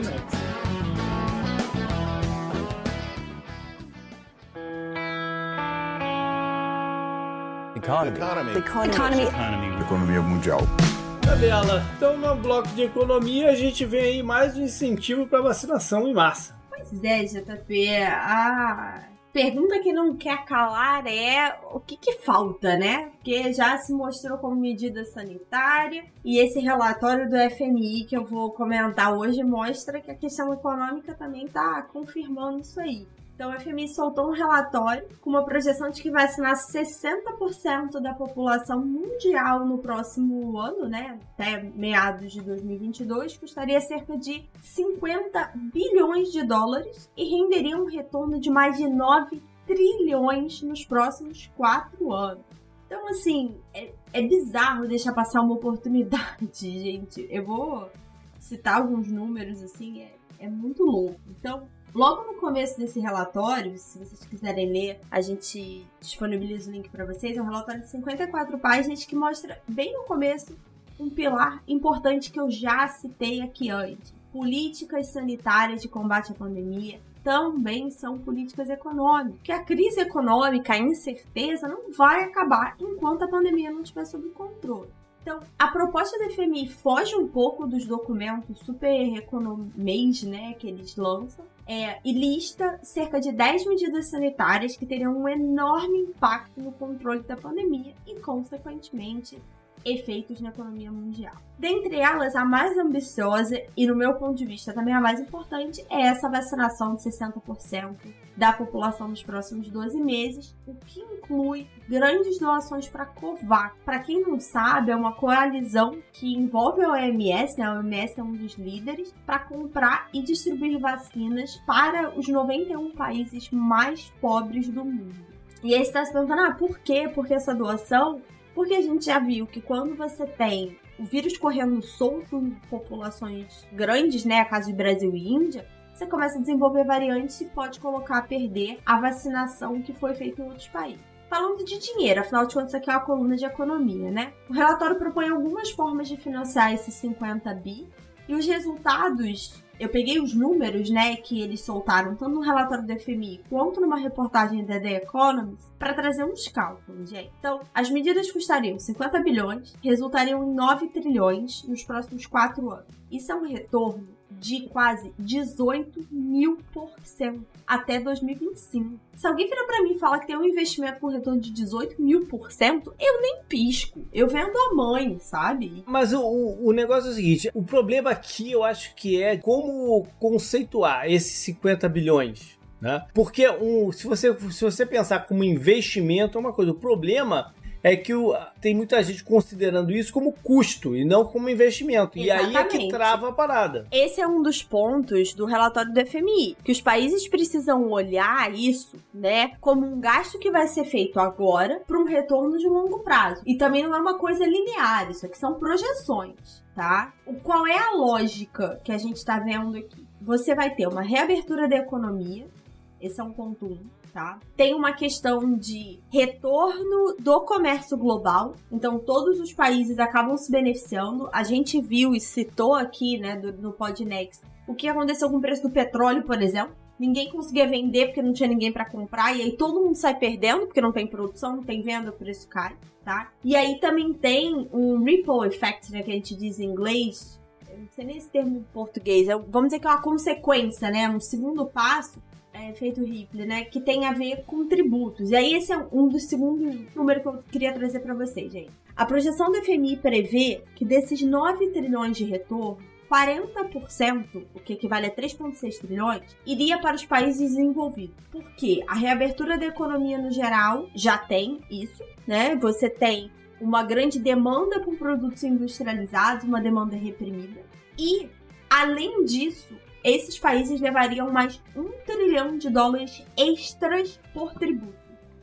Economy. Economy. Economia mundial. Tabela. Então, no bloco de economia, a gente vê aí mais um incentivo para vacinação em massa. Pois é, JP. A pergunta que não quer calar é o que, que falta, né? Porque já se mostrou como medida sanitária e esse relatório do FMI que eu vou comentar hoje mostra que a questão econômica também está confirmando isso aí. Então, o FMI soltou um relatório com uma projeção de que vacinar 60% da população mundial no próximo ano, né, até meados de 2022, custaria cerca de 50 bilhões de dólares e renderia um retorno de mais de 9 trilhões nos próximos quatro anos. Então, assim, é, é bizarro deixar passar uma oportunidade, gente. Eu vou citar alguns números, assim, é, é muito louco. Então, Logo no começo desse relatório, se vocês quiserem ler, a gente disponibiliza o link para vocês. É um relatório de 54 páginas que mostra bem no começo um pilar importante que eu já citei aqui antes: políticas sanitárias de combate à pandemia. Também são políticas econômicas. Porque a crise econômica, a incerteza, não vai acabar enquanto a pandemia não estiver sob controle. Então, a proposta do FMI foge um pouco dos documentos super economês, né, que eles lançam, é, e lista cerca de 10 medidas sanitárias que teriam um enorme impacto no controle da pandemia e, consequentemente, efeitos na economia mundial. Dentre elas, a mais ambiciosa e, no meu ponto de vista, também a mais importante é essa vacinação de 60% da população nos próximos 12 meses, o que inclui grandes doações para a COVAX. Para quem não sabe, é uma coalizão que envolve a OMS, né? a OMS é um dos líderes, para comprar e distribuir vacinas para os 91 países mais pobres do mundo. E aí você está se perguntando, ah, por quê? Porque essa doação porque a gente já viu que quando você tem o vírus correndo solto em populações grandes, né, caso de Brasil e Índia, você começa a desenvolver variantes e pode colocar a perder a vacinação que foi feita em outros países. Falando de dinheiro, afinal de contas, aqui é uma coluna de economia, né? O relatório propõe algumas formas de financiar esses 50 bi e os resultados eu peguei os números, né, que eles soltaram, tanto no relatório do FMI quanto numa reportagem da The Economist, para trazer uns cálculos, gente. Então, as medidas custariam 50 bilhões, resultariam em 9 trilhões nos próximos 4 anos. Isso é um retorno de quase 18 mil por cento até 2025. Se alguém virar para mim e falar que tem um investimento com retorno de 18 mil por cento, eu nem pisco. Eu vendo a mãe, sabe? Mas o, o negócio é o seguinte: o problema aqui eu acho que é como conceituar esses 50 bilhões. Né? Porque um, se, você, se você pensar como investimento é uma coisa, o problema é que o, tem muita gente considerando isso como custo e não como investimento. Exatamente. E aí é que trava a parada. Esse é um dos pontos do relatório do FMI, que os países precisam olhar isso, né, como um gasto que vai ser feito agora para um retorno de longo prazo. E também não é uma coisa linear, isso aqui são projeções, tá? Qual é a lógica que a gente está vendo aqui? Você vai ter uma reabertura da economia, esse é um ponto um tá? Tem uma questão de retorno do comércio global, então todos os países acabam se beneficiando. A gente viu e citou aqui, né, do, no Podnext, o que aconteceu com o preço do petróleo, por exemplo. Ninguém conseguia vender porque não tinha ninguém para comprar, e aí todo mundo sai perdendo porque não tem produção, não tem venda, o preço cai, tá? E aí também tem um ripple effect, né, que a gente diz em inglês, não sei nem esse termo em português, é, vamos dizer que é uma consequência, né? Um segundo passo é, feito Ripley, né? Que tem a ver com tributos. E aí esse é um dos segundos números que eu queria trazer para vocês, gente. A projeção do FMI prevê que desses 9 trilhões de retorno, 40%, o que equivale a 3,6 trilhões, iria para os países desenvolvidos. Porque a reabertura da economia no geral já tem isso, né? Você tem uma grande demanda por produtos industrializados, uma demanda reprimida. E, além disso, esses países levariam mais um trilhão de dólares extras por tributo,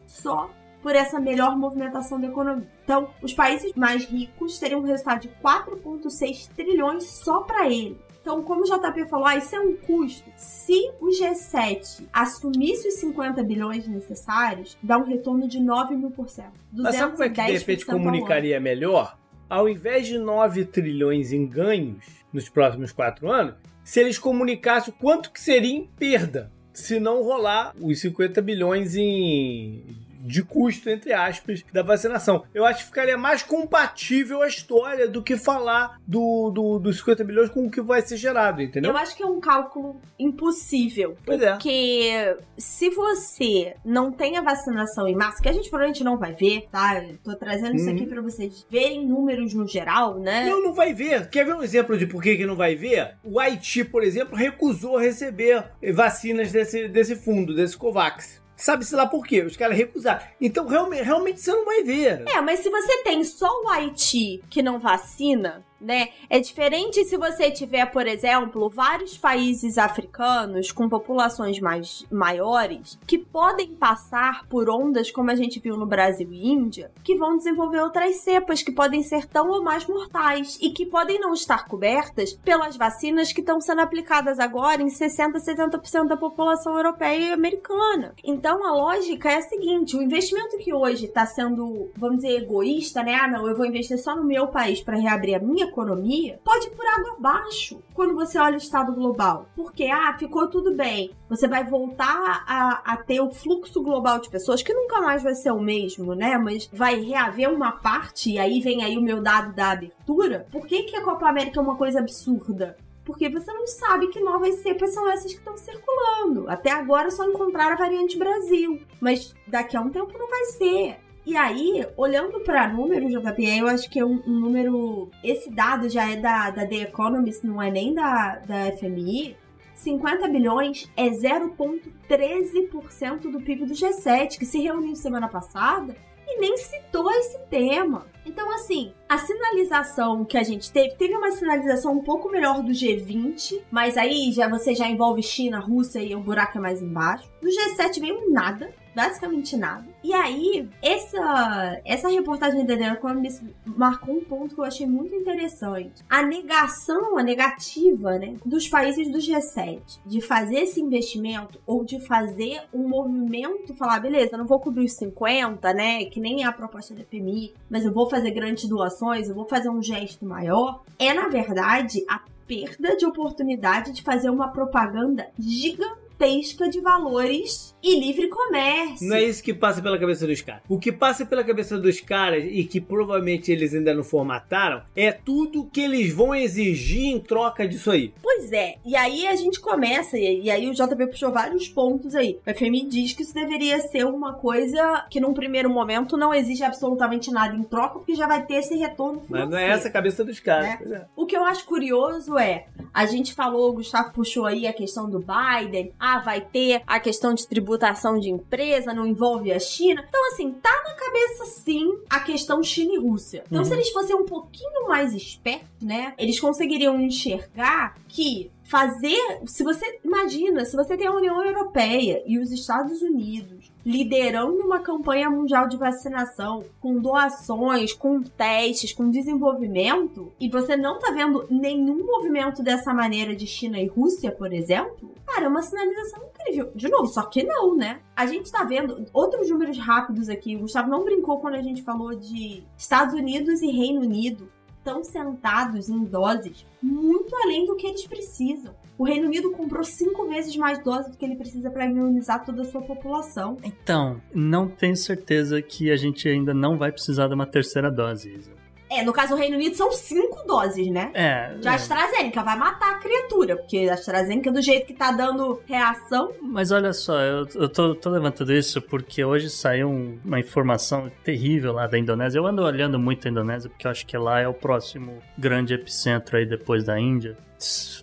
só por essa melhor movimentação da economia. Então, os países mais ricos teriam um resultado de 4,6 trilhões só para ele. Então, como o JP falou, ah, isso é um custo. Se o G7 assumisse os 50 bilhões necessários, dá um retorno de 9 mil por cento. Mas sabe como é que de repente comunicaria melhor? Ao invés de 9 trilhões em ganhos nos próximos 4 anos, se eles comunicassem quanto que seria em perda se não rolar os 50 bilhões em de custo, entre aspas, da vacinação. Eu acho que ficaria mais compatível a história do que falar do, do, dos 50 bilhões com o que vai ser gerado, entendeu? Eu acho que é um cálculo impossível. Pois é. Porque se você não tem a vacinação em massa, que a gente provavelmente não vai ver, tá? Eu tô trazendo isso aqui uhum. pra vocês verem números no geral, né? Não, não vai ver. Quer ver um exemplo de por que, que não vai ver? O Haiti, por exemplo, recusou receber vacinas desse, desse fundo, desse COVAX. Sabe-se lá por quê? Os caras recusaram. Então, realmente, realmente você não vai ver. É, mas se você tem só o Haiti que não vacina, né? É diferente se você tiver, por exemplo, vários países africanos com populações mais maiores que podem passar por ondas como a gente viu no Brasil e Índia, que vão desenvolver outras cepas que podem ser tão ou mais mortais e que podem não estar cobertas pelas vacinas que estão sendo aplicadas agora em 60, 70% da população europeia e americana. Então a lógica é a seguinte: o investimento que hoje está sendo, vamos dizer, egoísta, né? Ah, não, eu vou investir só no meu país para reabrir a minha economia pode ir por água abaixo quando você olha o estado global. Porque, ah, ficou tudo bem. Você vai voltar a, a ter o fluxo global de pessoas, que nunca mais vai ser o mesmo, né? Mas vai reaver uma parte, e aí vem aí o meu dado da abertura. Por que, que a Copa América é uma coisa absurda? porque você não sabe que novas cepas são essas que estão circulando. Até agora só encontraram a variante Brasil, mas daqui a um tempo não vai ser. E aí, olhando para números, JP, eu acho que é um, um, número. Esse dado já é da, da The Economist, não é nem da, da FMI. 50 bilhões é 0,13% do PIB do G7, que se reuniu semana passada e nem citou esse tema. Então, assim, a sinalização que a gente teve, teve uma sinalização um pouco melhor do G20, mas aí já você já envolve China, Rússia e o buraco é mais embaixo. No G7 veio nada basicamente nada. E aí, essa, essa reportagem da The Economist marcou um ponto que eu achei muito interessante. A negação, a negativa, né, dos países do G7 de fazer esse investimento ou de fazer um movimento, falar, beleza, não vou cobrir os 50, né, que nem é a proposta da FMI, mas eu vou fazer grandes doações, eu vou fazer um gesto maior, é, na verdade, a perda de oportunidade de fazer uma propaganda gigantesca de valores e livre comércio. Não é isso que passa pela cabeça dos caras. O que passa pela cabeça dos caras e que provavelmente eles ainda não formataram é tudo que eles vão exigir em troca disso aí. Pois é, e aí a gente começa, e aí o JP puxou vários pontos aí. O FMI diz que isso deveria ser uma coisa que num primeiro momento não exige absolutamente nada em troca, porque já vai ter esse retorno financeiro. Mas não é essa a cabeça dos caras. Né? É. O que eu acho curioso é, a gente falou, o Gustavo puxou aí a questão do Biden, ah, vai ter a questão de tributação de empresa, não envolve a China. Então, assim, tá na cabeça sim a questão China e Rússia. Então, Uhum. se eles fossem um pouquinho mais espertos, né, eles conseguiriam enxergar que fazer, se você imagina, se você tem a União Europeia e os Estados Unidos liderando uma campanha mundial de vacinação, com doações, com testes, com desenvolvimento, e você não tá vendo nenhum movimento dessa maneira de China e Rússia, por exemplo, cara, é uma sinalização incrível. De novo, só que não, né? A gente tá vendo outros números rápidos aqui. O Gustavo não brincou quando a gente falou de Estados Unidos e Reino Unido estão sentados em doses muito além do que eles precisam. O Reino Unido comprou cinco vezes mais doses do que ele precisa para imunizar toda a sua população. Então, não tenho certeza que a gente ainda não vai precisar de uma terceira dose, Isa. É, no caso do Reino Unido são cinco doses, né? É, De é. AstraZeneca, vai matar a criatura, porque a AstraZeneca, do jeito que tá dando reação, Mas olha só, eu, eu tô, tô levantando isso porque hoje saiu um- uma informação terrível lá da Indonésia. Eu ando olhando muito a Indonésia porque eu acho que lá é o próximo grande epicentro aí depois da Índia.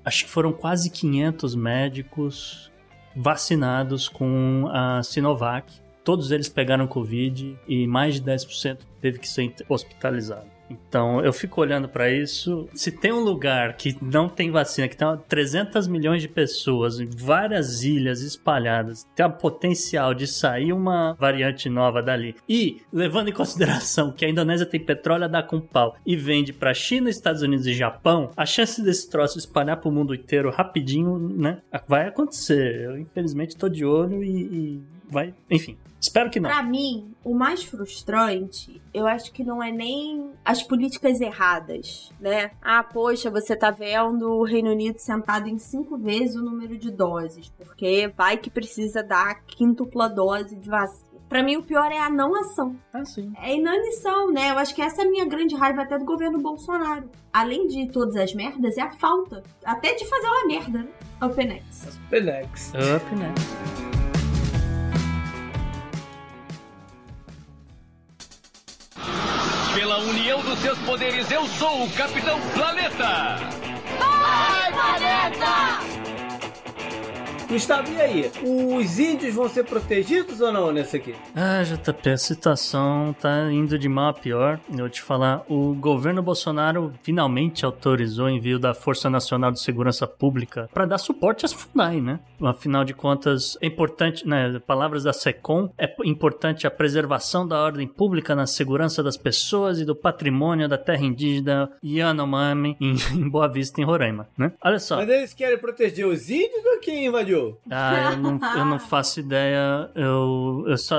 Acho que foram quase 500 médicos vacinados com a Sinovac. Todos eles pegaram Covid e mais de 10% teve que ser hospitalizado. Então, eu fico olhando pra isso. Se tem um lugar que não tem vacina, que tem 300 milhões de pessoas em várias ilhas espalhadas, tem a potencial de sair uma variante nova dali. E, levando em consideração que a Indonésia tem petróleo a dar com pau e vende pra China, Estados Unidos e Japão, a chance desse troço espalhar pro mundo inteiro rapidinho, né? Vai acontecer. Eu, infelizmente, tô de olho e, e vai. Enfim, espero que não. Pra mim, o mais frustrante, eu acho que não é nem as políticas erradas, né? Ah, poxa, você tá vendo o Reino Unido sentado em cinco vezes o número de doses, porque vai que precisa dar a quíntupla dose de vacina. Pra mim, o pior é a não ação. Ah, sim. É inanição, né? Eu acho que essa é a minha grande raiva até do governo Bolsonaro. Além de todas as merdas, é a falta. Até de fazer uma merda, né? OpenX. Penex. Up, né? Pela união dos seus poderes, eu sou o Capitão Planeta! Gustavo, e aí? Os índios vão ser protegidos ou não nessa aqui? Ah, JP, a situação tá indo de mal a pior. Eu vou te falar, o governo Bolsonaro finalmente autorizou o envio da Força Nacional de Segurança Pública para dar suporte às FUNAI, né? Afinal de contas, é importante, né? Palavras da SECOM, é importante a preservação da ordem pública na segurança das pessoas e do patrimônio da terra indígena Yanomami em, em Boa Vista, em Roraima, né? Olha só. Mas eles querem proteger os índios ou quem invadiu? Ah, eu não, eu não faço ideia. Eu, eu só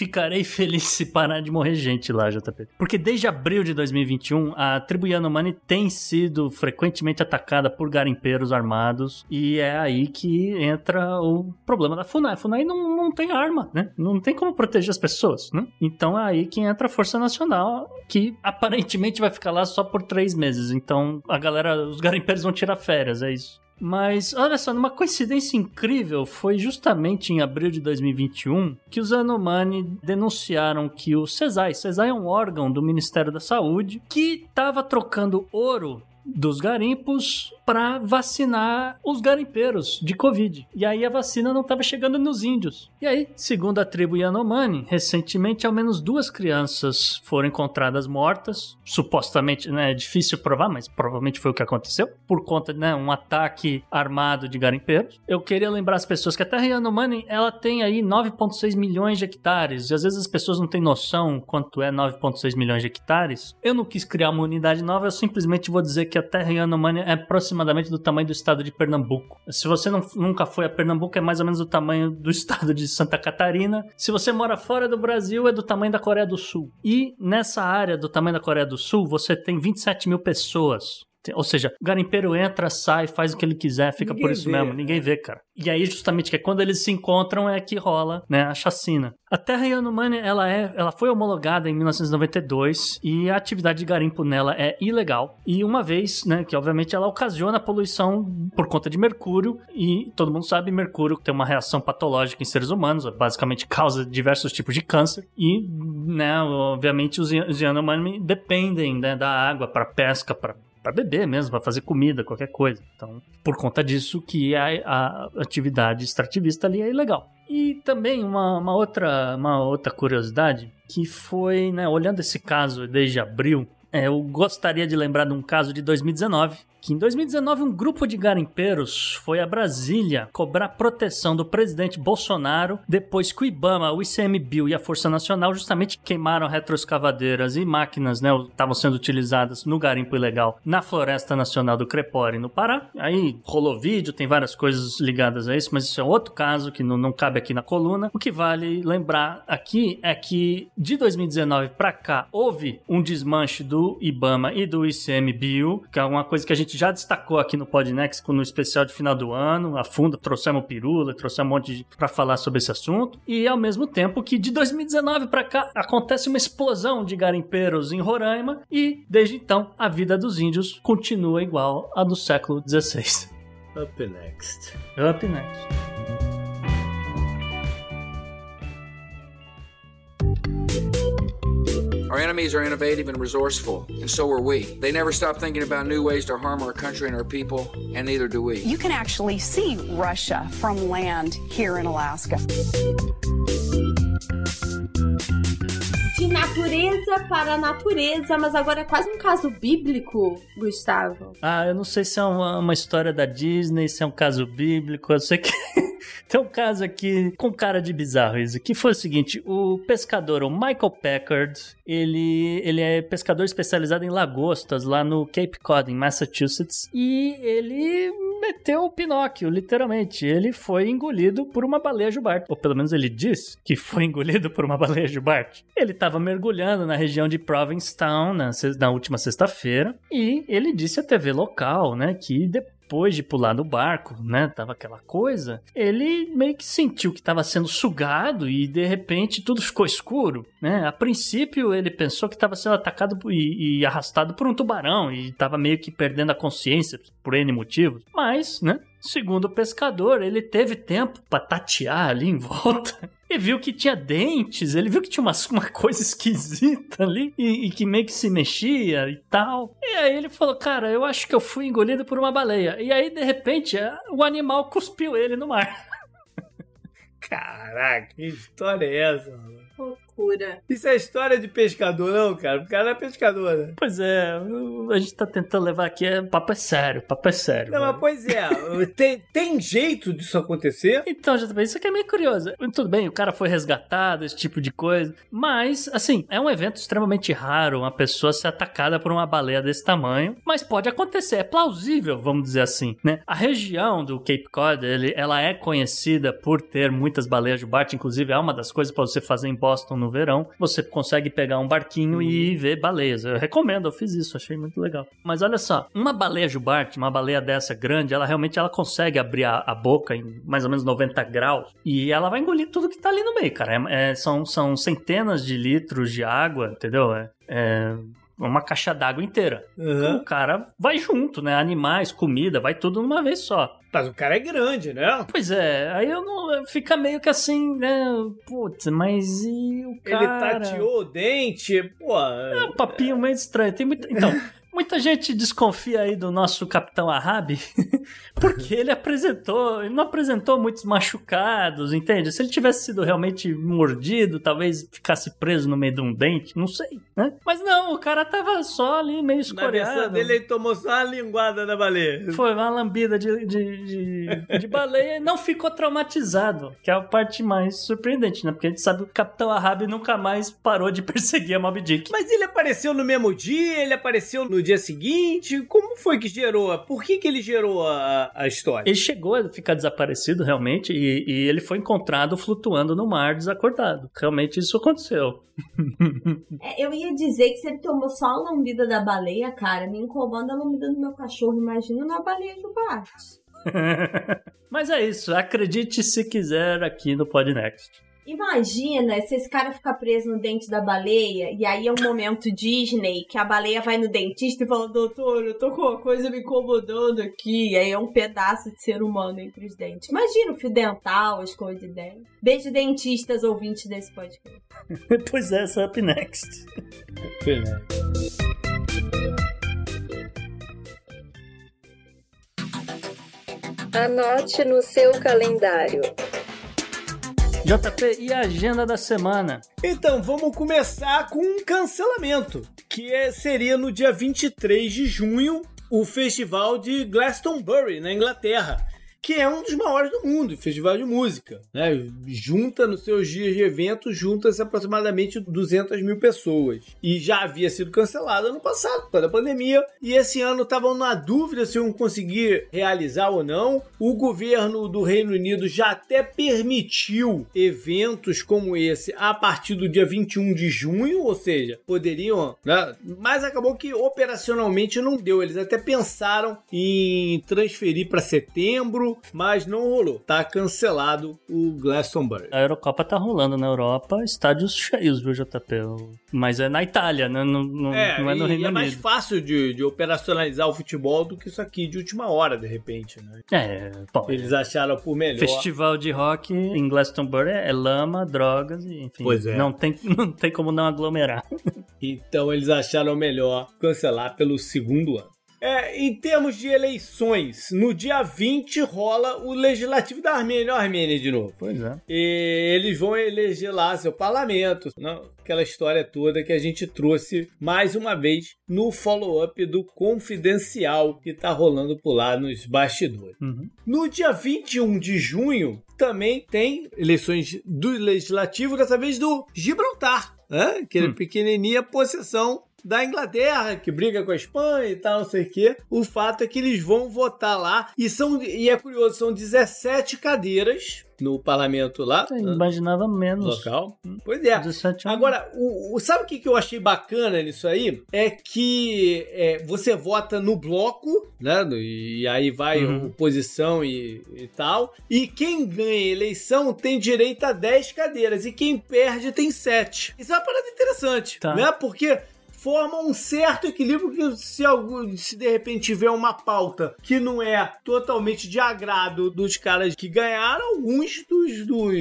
ficarei feliz se parar de morrer gente lá, JP. Porque desde abril de 2021, a tribo Yanomami tem sido frequentemente atacada por garimpeiros armados. E é aí que entra o problema da FUNAI. A FUNAI não, não tem arma, né? Não tem como proteger as pessoas, né? Então é aí que entra a Força Nacional, que aparentemente vai ficar lá só por três meses. Então a galera, os garimpeiros vão tirar férias, é isso. Mas olha só, numa coincidência incrível, foi justamente em abril de 2021 que os Anomani denunciaram que o CESAI, CESAI é um órgão do Ministério da Saúde, que estava trocando ouro dos garimpos para vacinar os garimpeiros de Covid. E aí a vacina não estava chegando nos índios. E aí, segundo a tribo Yanomami, recentemente ao menos duas crianças foram encontradas mortas. Supostamente, né, é difícil provar, mas provavelmente foi o que aconteceu, por conta de né, um ataque armado de garimpeiros. Eu queria lembrar as pessoas que a terra Yanomami, ela tem aí 9,6 milhões de hectares. E às vezes as pessoas não têm noção quanto é 9,6 milhões de hectares. Eu não quis criar uma unidade nova, eu simplesmente vou dizer que a terra Yanomami é aproximadamente do tamanho do estado de Pernambuco. Se você não, nunca foi a Pernambuco, é mais ou menos do tamanho do estado de Santa Catarina. Se você mora fora do Brasil, é do tamanho da Coreia do Sul. E nessa área do tamanho da Coreia do Sul, você tem 27 mil pessoas. Ou seja, o garimpeiro entra, sai, faz o que ele quiser, fica Ninguém por isso vê, mesmo, ninguém vê, cara. E aí, justamente, que é quando eles se encontram é que rola, né, a chacina. A terra Yanomami, ela, é, ela foi homologada em 1992 e a atividade de garimpo nela é ilegal. E uma vez, né, que obviamente ela ocasiona poluição por conta de mercúrio e todo mundo sabe, mercúrio tem uma reação patológica em seres humanos, basicamente causa diversos tipos de câncer e, né, obviamente os, os Yanomami dependem né, da água para pesca, para para beber mesmo, para fazer comida, qualquer coisa. Então, por conta disso que a, a atividade extrativista ali é ilegal. E também uma, uma, outra, uma outra curiosidade que foi, né, olhando esse caso desde abril, é, eu gostaria de lembrar de um caso de 2019 que em 2019 um grupo de garimpeiros foi a Brasília cobrar proteção do presidente Bolsonaro depois que o IBAMA, o ICMBio e a Força Nacional justamente queimaram retroescavadeiras e máquinas, né, estavam sendo utilizadas no garimpo ilegal na Floresta Nacional do Crepore, no Pará. Aí rolou vídeo, tem várias coisas ligadas a isso, mas isso é outro caso que não, não cabe aqui na coluna. O que vale lembrar aqui é que de 2019 para cá houve um desmanche do IBAMA e do ICMBio, que é uma coisa que a gente já destacou aqui no Podnext no especial de final do ano, a fundo trouxemos Pirula, trouxemos um monte para falar sobre esse assunto, e ao mesmo tempo que de 2019 para cá acontece uma explosão de garimpeiros em Roraima e desde então a vida dos índios continua igual a do século XVI. Up next. Up next. Enemies are innovative and resourceful, and so are we. They never stop thinking about new ways to harm our country and our people, and neither do we. You can actually see Russia from land here in Alaska. De natureza para natureza, mas agora é quase um caso bíblico, Gustavo. Ah, eu não sei se é uma, uma história da Disney, se é um caso bíblico, eu sei que. Tem um caso aqui com cara de bizarro, isso, que foi o seguinte, o pescador, o Michael Packard, ele, ele é pescador especializado em lagostas lá no Cape Cod, em Massachusetts, e ele meteu o Pinóquio, literalmente. Ele foi engolido por uma baleia jubarte, ou pelo menos ele diz que foi engolido por uma baleia jubarte. Ele estava mergulhando na região de Provincetown na, na última sexta-feira, e ele disse à TV local, né, que depois depois de pular no barco, né? Tava aquela coisa. Ele meio que sentiu que estava sendo sugado e de repente tudo ficou escuro, né? A princípio ele pensou que estava sendo atacado e, e, arrastado por um tubarão e estava meio que perdendo a consciência por N motivos. Mas, né? Segundo o pescador, ele teve tempo para tatear ali em volta e viu que tinha dentes, ele viu que tinha uma, uma coisa esquisita ali e, e, que meio que se mexia e tal. E aí ele falou: Cara, eu acho que eu fui engolido por uma baleia. E aí, de repente, o animal cuspiu ele no mar. Caraca, que história é essa, mano? Loucura. Isso é história de pescador, não, cara? O cara é pescador, né? Pois é, a gente tá tentando levar aqui, é, papo é sério, papo é sério. Não, mas pois é, tem, tem jeito disso acontecer? Então, JP, isso aqui é meio curioso. Tudo bem, o cara foi resgatado, esse tipo de coisa. Mas, assim, é um evento extremamente raro uma pessoa ser atacada por uma baleia desse tamanho. Mas pode acontecer, é plausível, vamos dizer assim, né? A região do Cape Cod, ele, ela é conhecida por ter muitas baleias de Bart. Inclusive, é uma das coisas para você fazer em Boston no verão. Você consegue pegar um barquinho e ver baleias. Eu recomendo, eu fiz isso, achei muito legal. Mas olha só, uma baleia jubarte, uma baleia dessa grande, ela realmente ela consegue abrir a, a boca em mais ou menos 90 graus e ela vai engolir tudo que tá ali no meio, cara. É, é, são, são centenas de litros de água, entendeu? É, é uma caixa d'água inteira. Uhum. O cara vai junto, né? Animais, comida, vai tudo numa vez só. Mas o cara é grande, né? Pois é, aí eu não. Fica meio que assim, né? Putz, mas e o cara. Ele tateou o dente, pô. É um papinho meio estranho. Tem muita. Então. Muita gente desconfia aí do nosso Capitão Ahab, porque ele apresentou, ele não apresentou muitos machucados, entende? Se ele tivesse sido realmente mordido, talvez ficasse preso no meio de um dente, não sei, né? Mas não, o cara tava só ali meio Na escoreado. versão dele, ele tomou só uma linguada da baleia. Foi uma lambida de, de, de, de baleia e não ficou traumatizado, que é a parte mais surpreendente, né? Porque a gente sabe que o Capitão Ahab nunca mais parou de perseguir a Moby Dick. Mas ele apareceu no mesmo dia, ele apareceu no dia dia seguinte? Como foi que gerou? Por que, que ele gerou a, a história? Ele chegou a ficar desaparecido realmente e, e ele foi encontrado flutuando no mar desacordado. Realmente isso aconteceu. É, eu ia dizer que se ele tomou só a lambida da baleia, cara, me incomoda a lambida do meu cachorro. Imagina na baleia do Bart. Mas é isso, acredite se quiser aqui no Podnext. Imagina se esse cara ficar preso no dente da baleia e aí é um momento Disney que a baleia vai no dentista e fala: Doutor, eu tô com uma coisa me incomodando aqui. E aí é um pedaço de ser humano entre os dentes. Imagina o fio dental, as coisas de dente. Beijo, dentistas ouvintes desse podcast. pois é, essa é up next. Anote no seu calendário. JP, e a agenda da semana? Então, vamos começar com um cancelamento, que é, seria no dia 23 de junho, o festival de Glastonbury, na Inglaterra que é um dos maiores do mundo, festival de música. Né? Junta nos seus dias de evento, junta-se aproximadamente 200 mil pessoas. E já havia sido cancelado ano passado, por causa da pandemia. E esse ano estavam na dúvida se iam conseguir realizar ou não. O governo do Reino Unido já até permitiu eventos como esse a partir do dia 21 de junho, ou seja, poderiam. Né? Mas acabou que operacionalmente não deu. Eles até pensaram em transferir para setembro mas não rolou. Tá cancelado o Glastonbury. A Eurocopa tá rolando na Europa, estádios cheios, viu, JP? Mas é na Itália, né? Não, não, é, não é no Reino e Unido. é mais fácil de, de, operacionalizar o futebol do que isso aqui de última hora, de repente, né? É, bom. Eles acharam por melhor. Festival de rock em Glastonbury é lama, drogas e enfim. Pois é. Não tem, não tem como não aglomerar. Então eles acharam melhor cancelar pelo segundo ano. É, em termos de eleições, no dia 20 rola o legislativo da Armênia, a Armênia de novo. Pois é. E eles vão eleger lá seu parlamento, não, aquela história toda que a gente trouxe mais uma vez no follow-up do Confidencial que tá rolando por lá nos bastidores. Uhum. No dia 21 de junho também tem eleições do legislativo, dessa vez do Gibraltar. Né? Aquele hum. pequenininha possessão da Inglaterra, que briga com a Espanha e tal, não sei o quê. O fato é que eles vão votar lá e são e é curioso, são 17 cadeiras no parlamento lá. Eu imaginava menos. Local. Pois é. Agora, o, o, sabe o que, que eu achei bacana nisso aí? É que é, você vota no bloco, né? E aí vai uhum. oposição e, e tal. E quem ganha eleição tem direito a 10 cadeiras. E quem perde tem 7. Isso é uma parada interessante. Tá. Né? Porque forma um certo equilíbrio que se, se de repente tiver uma pauta que não é totalmente de agrado dos caras que ganharam, alguns dos, dos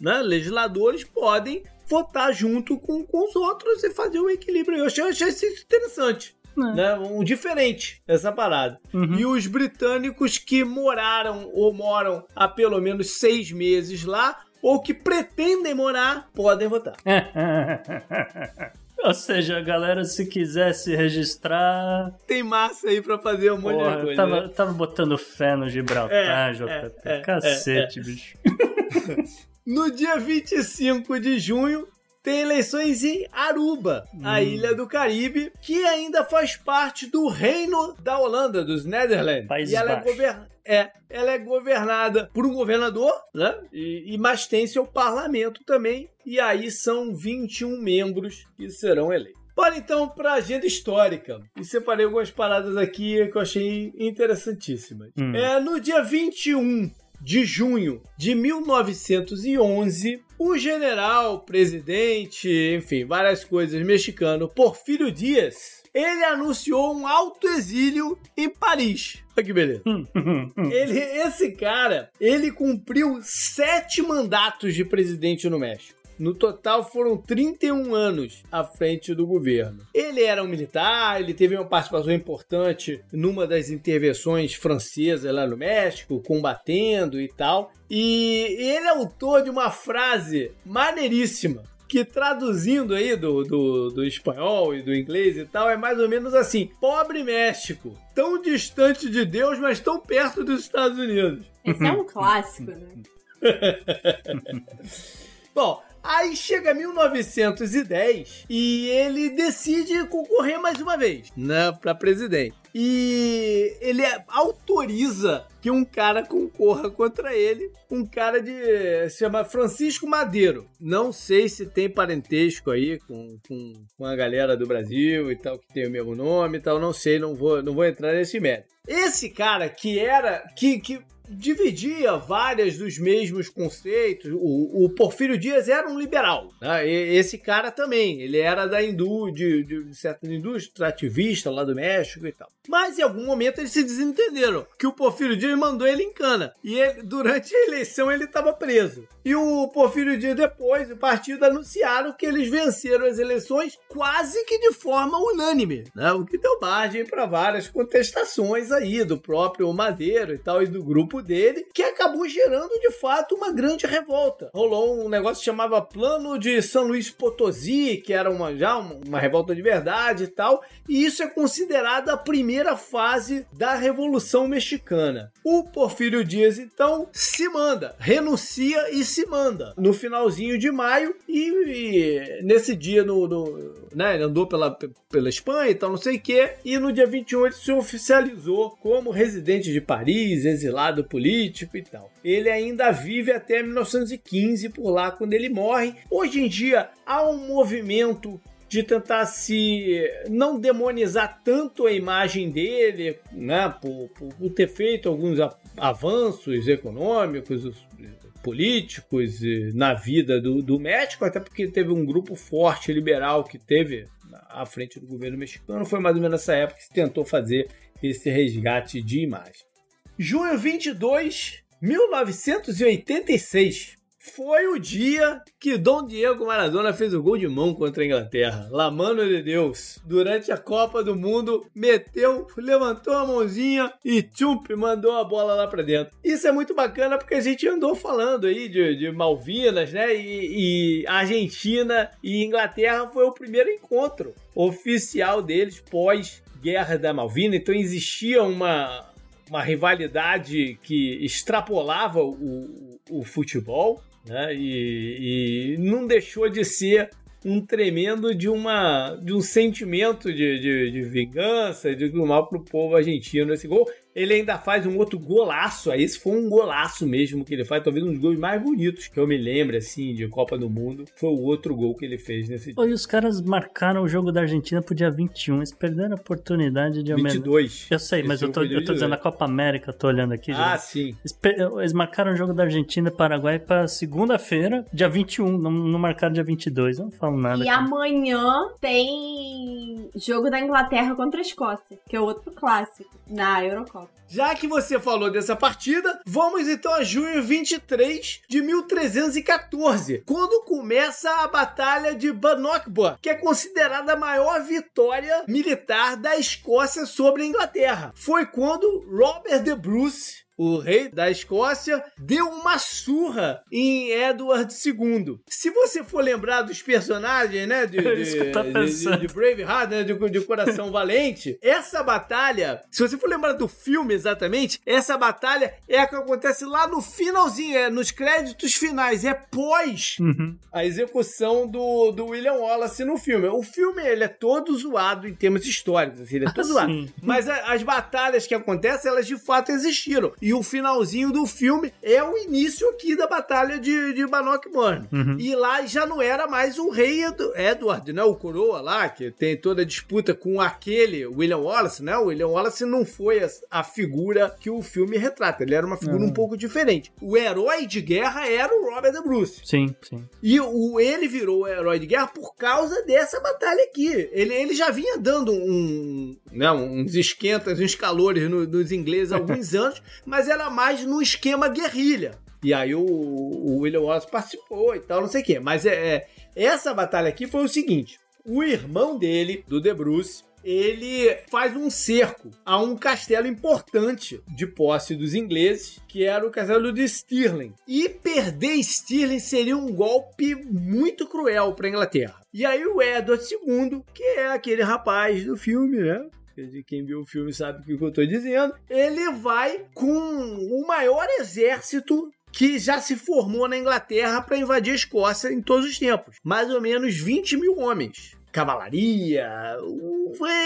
né, legisladores podem votar junto com, com os outros e fazer um equilíbrio. Eu achei, eu achei isso interessante. É. Né? Um diferente essa parada. Uhum. E os britânicos que moraram ou moram há pelo menos seis meses lá, ou que pretendem morar, podem votar. Ou seja, a galera, se quiser se registrar. Tem massa aí pra fazer um monte Porra, de coisa. Tava, né? tava botando fé no Gibraltar, é, JP. É, é, Cacete, é, bicho. no dia 25 de junho, tem eleições em Aruba, hum. a ilha do Caribe, que ainda faz parte do reino da Holanda, dos Netherlands. País e ela é. É, ela é governada por um governador, né? E, e mas tem seu parlamento também. E aí são 21 membros que serão eleitos. Bora então para a agenda histórica. E separei algumas paradas aqui que eu achei interessantíssimas. Hum. É, no dia 21 de junho de 1911, o general, presidente, enfim, várias coisas mexicano Porfírio Dias, ele anunciou um alto exílio em Paris. Olha que beleza. ele, esse cara, ele cumpriu sete mandatos de presidente no México. No total foram 31 anos à frente do governo. Ele era um militar, ele teve uma participação importante numa das intervenções francesas lá no México, combatendo e tal. E ele é autor de uma frase maneiríssima que traduzindo aí do, do, do, espanhol e do inglês e tal, é mais ou menos assim: pobre México, tão distante de Deus, mas tão perto dos Estados Unidos. Esse é um clássico, né? Bom, Aí chega 1910 e ele decide concorrer mais uma vez, né, para presidente. E ele autoriza que um cara concorra contra ele, um cara de se chama Francisco Madeiro. Não sei se tem parentesco aí com, com, com a galera do Brasil e tal que tem o mesmo nome e tal, não sei, não vou não vou entrar nesse mérito. Esse cara que era que, que dividia várias dos mesmos conceitos. O, o Porfírio Dias era um liberal. Né? esse cara também. Ele era da indú de, de, certa indústria ativista lá do México e tal. Mas em algum momento eles se desentenderam. Que o Porfírio Dias mandou ele em cana. E ele, durante a eleição ele estava preso. E o Porfírio Dias depois, o partido anunciaram que eles venceram as eleições quase que de forma unânime. Né? O que deu margem para várias contestações aí do próprio Madeiro e tal, e do grupo grupo dele, que acabou gerando de fato uma grande revolta. Rolou um negócio que chamava Plano de São Luís Potosí, que era uma, já uma, uma revolta de verdade e tal, e isso é considerado a primeira fase da Revolução Mexicana. O Porfírio Dias, então, se manda, renuncia e se manda no finalzinho de maio, e, e nesse dia, no, no, né, ele andou pela, pela Espanha e tal, não sei o que, e no dia 21 ele se oficializou como residente de Paris, exilado político e tal. Ele ainda vive até 1915 por lá, quando ele morre. Hoje em dia há um movimento de tentar se não demonizar tanto a imagem dele, né, por, por, por ter feito alguns avanços econômicos, políticos na vida do, do México, até porque teve um grupo forte liberal que teve à frente do governo mexicano. Foi mais ou menos nessa época que se tentou fazer esse resgate de imagem. Junho 22, 1986. Foi o dia que Dom Diego Maradona fez o gol de mão contra a Inglaterra. La mano de Deus. Durante a Copa do Mundo, meteu, levantou a mãozinha e tchump, mandou a bola lá pra dentro. Isso é muito bacana porque a gente andou falando aí de, de Malvinas, né? E, e Argentina e Inglaterra foi o primeiro encontro oficial deles pós Guerra da Malvina. Então existia uma, uma rivalidade que extrapolava o, o futebol, né? E, e, não deixou de ser um tremendo de uma de um sentimento de, de, de vingança, de mal para o povo argentino esse gol. Ele ainda faz um outro golaço. Aí, esse foi um golaço mesmo que ele faz. Talvez um dos gols mais bonitos que eu me lembro, assim, de Copa do Mundo. Foi o outro gol que ele fez nesse dia. E os caras marcaram o jogo da Argentina pro dia 21. Eles perderam a oportunidade de... 22. Eu sei, mas eu tô, eu tô dizendo a Copa América, eu tô olhando aqui. Ah, já. sim. Eles, eles, marcaram o jogo da Argentina e Paraguai pra segunda-feira, dia 21. Não, não marcaram dia 22. Eu não falo nada. E aqui. amanhã tem jogo da Inglaterra contra a Escócia, que é outro clássico na Eurocopa. Já que você falou dessa partida, vamos então a junho 23 de 1314, quando começa a Batalha de Bannockburn, que é considerada a maior vitória militar da Escócia sobre a Inglaterra. Foi quando Robert de Bruce o rei da Escócia, deu uma surra em Edward II. Se você for lembrar dos personagens, né, de, de, de, de Braveheart, né, de, de Coração Valente, essa batalha, se você for lembrar do filme exatamente, essa batalha é a que acontece lá no finalzinho, é nos créditos finais, é pós uhum. a execução do, do William Wallace no filme. O filme, ele é todo zoado em termos históricos, assim, ele é todo ah, zoado. Mas a, as batalhas que acontecem, elas de fato existiram. E o finalzinho do filme é o início aqui da batalha de, de Bannockburn. Uhum. E lá já não era mais o rei Edward, né? O coroa lá, que tem toda a disputa com aquele William Wallace, né? O William Wallace não foi a, a figura que o filme retrata. Ele era uma figura uhum. um pouco diferente. O herói de guerra era o Robert Bruce. Sim, sim. E o, ele virou o herói de guerra por causa dessa batalha aqui. Ele, ele já vinha dando um, né, uns esquentas, uns calores no, nos ingleses há alguns anos, mas mas era mais no esquema guerrilha. E aí o, o William Wallace participou e tal, não sei o quê. Mas é, é, essa batalha aqui foi o seguinte: o irmão dele, do De Bruce, ele faz um cerco a um castelo importante de posse dos ingleses, que era o castelo de Stirling. E perder Stirling seria um golpe muito cruel para a Inglaterra. E aí o Edward II, que é aquele rapaz do filme, né? De quem viu o filme sabe o que eu estou dizendo, ele vai com o maior exército que já se formou na Inglaterra para invadir a Escócia em todos os tempos. Mais ou menos 20 mil homens cavalaria.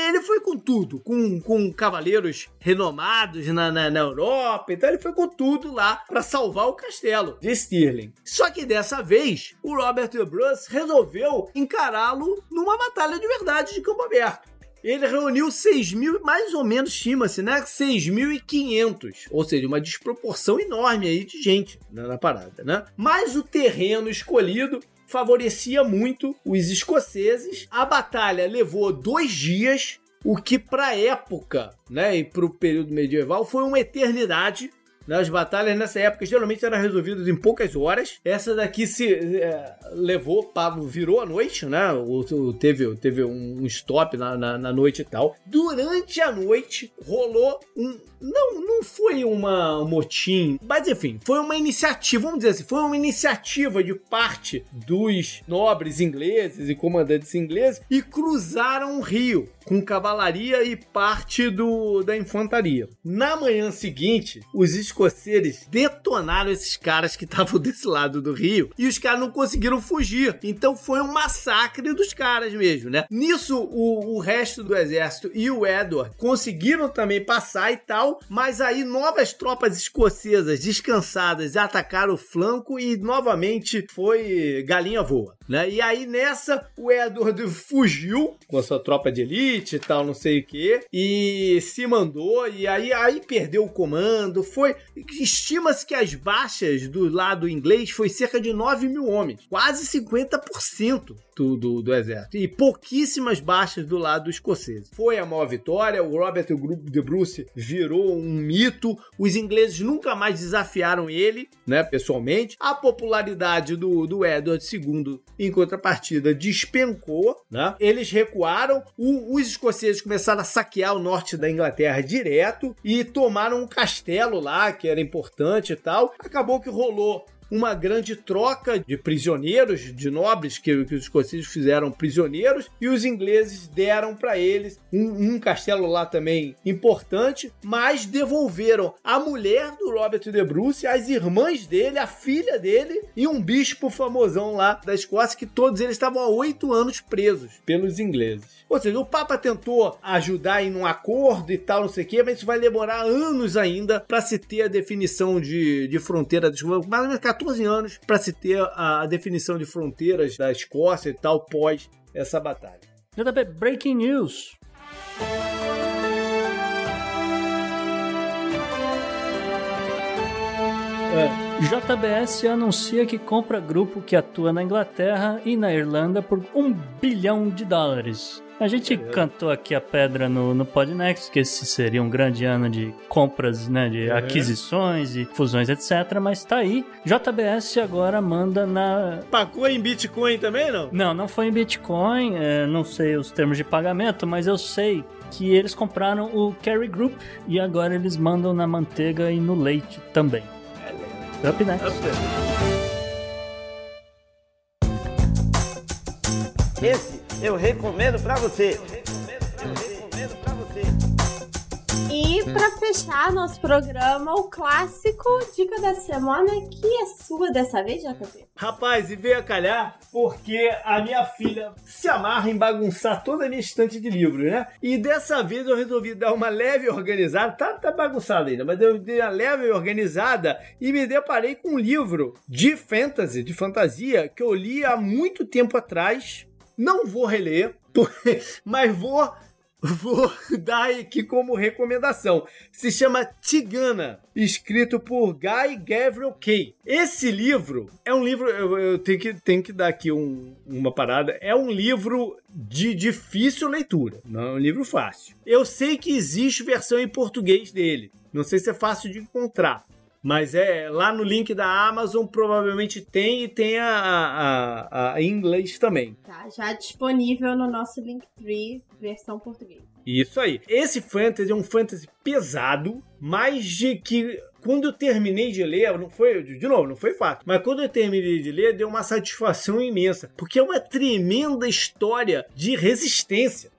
Ele foi com tudo, com, com cavaleiros renomados na, na, na Europa. Então ele foi com tudo lá para salvar o castelo de Stirling. Só que dessa vez, o Robert de Bruce resolveu encará-lo numa batalha de verdade de campo aberto. Ele reuniu 6 mil, mais ou menos, estima-se, né? 6.500. Ou seja, uma desproporção enorme aí de gente né, na parada, né? Mas o terreno escolhido favorecia muito os escoceses. A batalha levou dois dias, o que para época, né, e para o período medieval foi uma eternidade. Né? As batalhas nessa época geralmente eram resolvidas em poucas horas. Essa daqui se é, levou, Pablo virou a noite, né? O, teve, teve um stop na, na, na noite e tal. Durante a noite rolou um, não, não foi uma um motim, mas enfim, foi uma iniciativa, vamos dizer assim, foi uma iniciativa de parte dos nobres ingleses e comandantes ingleses e cruzaram o rio com cavalaria e parte do, da infantaria. Na manhã seguinte, os escoceses detonaram esses caras que estavam desse lado do rio e os caras não conseguiram fugir. Então foi um massacre dos caras mesmo, né? Nisso, o, o resto do exército e o Edward conseguiram também passar e tal, mas aí novas tropas escocesas descansadas atacaram o flanco e novamente foi galinha voa, né? E aí nessa, o Edward fugiu com a sua tropa de elite e tal, não sei o que, e se mandou, e aí, aí perdeu o comando. Foi. Estima-se que as baixas do lado inglês foi cerca de 9 mil homens, quase 50% do, do, do, exército. E pouquíssimas baixas do lado escocês. Foi a maior vitória, o Robert de Bruce virou um mito, os ingleses nunca mais desafiaram ele, né, pessoalmente. A popularidade do, do Edward II, em contrapartida, despencou, né? Eles recuaram, o, os escoceses começaram a saquear o norte da Inglaterra direto e tomaram um castelo lá, que era importante e tal. Acabou que rolou uma grande troca de prisioneiros, de nobres que, que os escoceses fizeram prisioneiros, e os ingleses deram para eles um, um, castelo lá também importante, mas devolveram a mulher do Robert de Bruce, as irmãs dele, a filha dele e um bispo famosão lá da Escócia, que todos eles estavam há oito anos presos pelos ingleses. Ou seja, o Papa tentou ajudar em um acordo e tal, não sei o quê, mas isso vai demorar anos ainda para se ter a definição de, de fronteira. Mais ou menos 14 anos para se ter a, definição de fronteiras da Escócia e tal pós essa batalha. JB, breaking news. É. JBS anuncia que compra grupo que atua na Inglaterra e na Irlanda por um bilhão de dólares. A gente cantou aqui a pedra no, no Podnext, que esse seria um grande ano de compras, né, de aquisições e fusões, etc. Mas tá aí. JBS agora manda na. Pagou em Bitcoin também, não? Não, não foi em Bitcoin. É, não sei os termos de pagamento, mas eu sei que eles compraram o Carry Group e agora eles mandam na manteiga e no leite também. Up next. Up Esse eu recomendo para você. E para fechar nosso programa, o clássico Dica da Semana, que é sua dessa vez, JP. Rapaz, e veio a calhar porque a minha filha se amarra em bagunçar toda a minha estante de livros, né? E dessa vez eu resolvi dar uma leve organizada, tá, tá bagunçada ainda, mas eu dei uma leve organizada e me deparei com um livro de fantasy, de fantasia, que eu li há muito tempo atrás. Não vou reler, mas vou vou dar aqui como recomendação. Se chama Tigana, escrito por Guy Gavriel Kay. Esse livro é um livro, eu, eu tenho, que, tenho que dar aqui um, uma parada, é um livro de difícil leitura, não é um livro fácil. Eu sei que existe versão em português dele, não sei se é fácil de encontrar. Mas é lá no link da Amazon provavelmente tem e tem a, a, a, em inglês também. Tá, já disponível no nosso Linktree, versão português. Isso aí. Esse fantasy é um fantasy pesado, mas de que quando eu terminei de ler, não foi, de novo, não foi fácil, mas quando eu terminei de ler, deu uma satisfação imensa, porque é uma tremenda história de resistência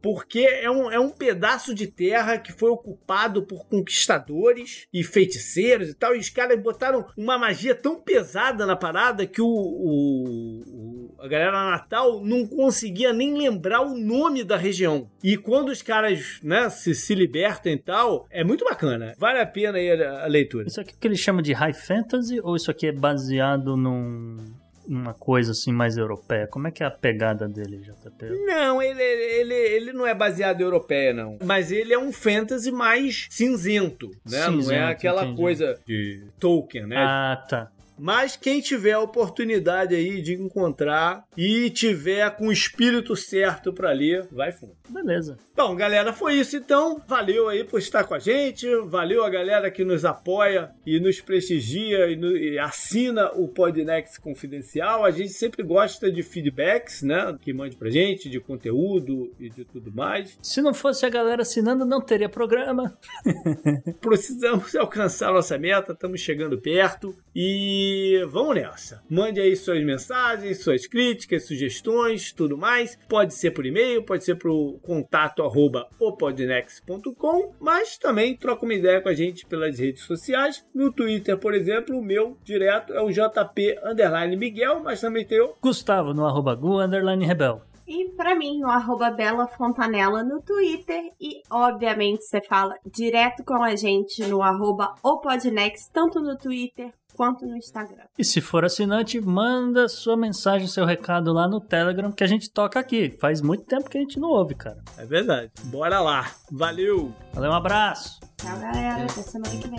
porque é um, é um pedaço de terra que foi ocupado por conquistadores e feiticeiros e tal, e os caras botaram uma magia tão pesada na parada que o, o, o a galera natal não conseguia nem lembrar o nome da região. E quando os caras, né, se, se libertam e tal, é muito bacana. Vale a pena a, a leitura. Isso aqui que ele chama de high fantasy ou isso aqui é baseado num uma coisa assim mais europeia? Como é que é a pegada dele, JP? Não, ele, ele, ele não é baseado em europeia, não. Mas ele é um fantasy mais cinzento, né? Cinzento, não é aquela entendi. coisa de Tolkien, né? Ah, tá. Mas quem tiver a oportunidade aí de encontrar e tiver com o espírito certo pra ler, vai fundo. Beleza. Bom, galera, foi isso então. Valeu aí por estar com a gente. Valeu a galera que nos apoia e nos prestigia e, no- e assina o Podnext Confidencial. A gente sempre gosta de feedbacks, né? Que mande pra gente, de conteúdo e de tudo mais. Se não fosse a galera assinando, não teria programa. Precisamos alcançar nossa meta, estamos chegando perto e vamos nessa. Mande aí suas mensagens, suas críticas, sugestões, tudo mais. Pode ser por e-mail, pode ser pro contato arroba opodnext.com, mas também troca uma ideia com a gente pelas redes sociais. No Twitter, por exemplo, o meu direto é o JP underline Miguel, mas também tem o Gustavo no arroba gu, underline rebel. E pra mim, no arroba Bela Fontanella no Twitter. E, obviamente, você fala direto com a gente no arroba Opodnext, tanto no Twitter quanto no Instagram. E se for assinante, manda sua mensagem, seu recado lá no Telegram que a gente toca aqui. Faz muito tempo que a gente não ouve, cara. É verdade. Bora lá. Valeu! Valeu, um abraço. Tchau, galera. Até semana que vem.